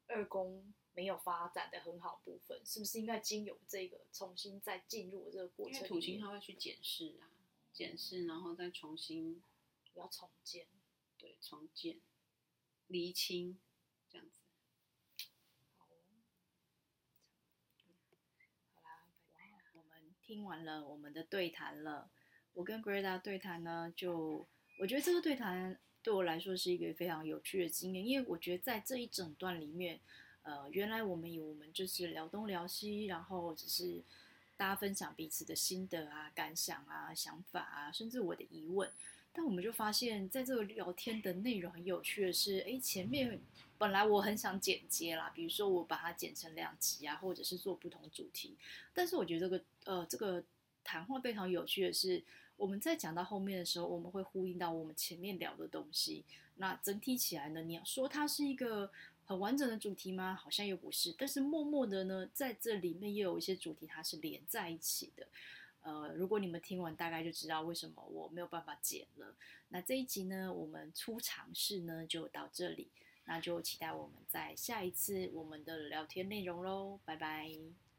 二宫没有发展的很好部分，是不是应该经由这个重新再进入这个过程？因为土星它会去检视啊，检视，然后再重新要重建，对，重建，厘清这样子。听完了我们的对谈了，我跟 Greta 对谈呢，就我觉得这个对谈对我来说是一个非常有趣的经验，因为我觉得在这一整段里面，呃，原来我们有我们就是聊东聊西，然后只是大家分享彼此的心得啊、感想啊、想法啊，甚至我的疑问，但我们就发现，在这个聊天的内容很有趣的是，哎，前面。本来我很想剪接啦，比如说我把它剪成两集啊，或者是做不同主题。但是我觉得这个呃这个谈话非常有趣的是，我们在讲到后面的时候，我们会呼应到我们前面聊的东西。那整体起来呢，你要说它是一个很完整的主题吗？好像又不是。但是默默的呢，在这里面又有一些主题它是连在一起的。呃，如果你们听完，大概就知道为什么我没有办法剪了。那这一集呢，我们初尝试呢就到这里。那就期待我们在下一次我们的聊天内容喽，拜拜。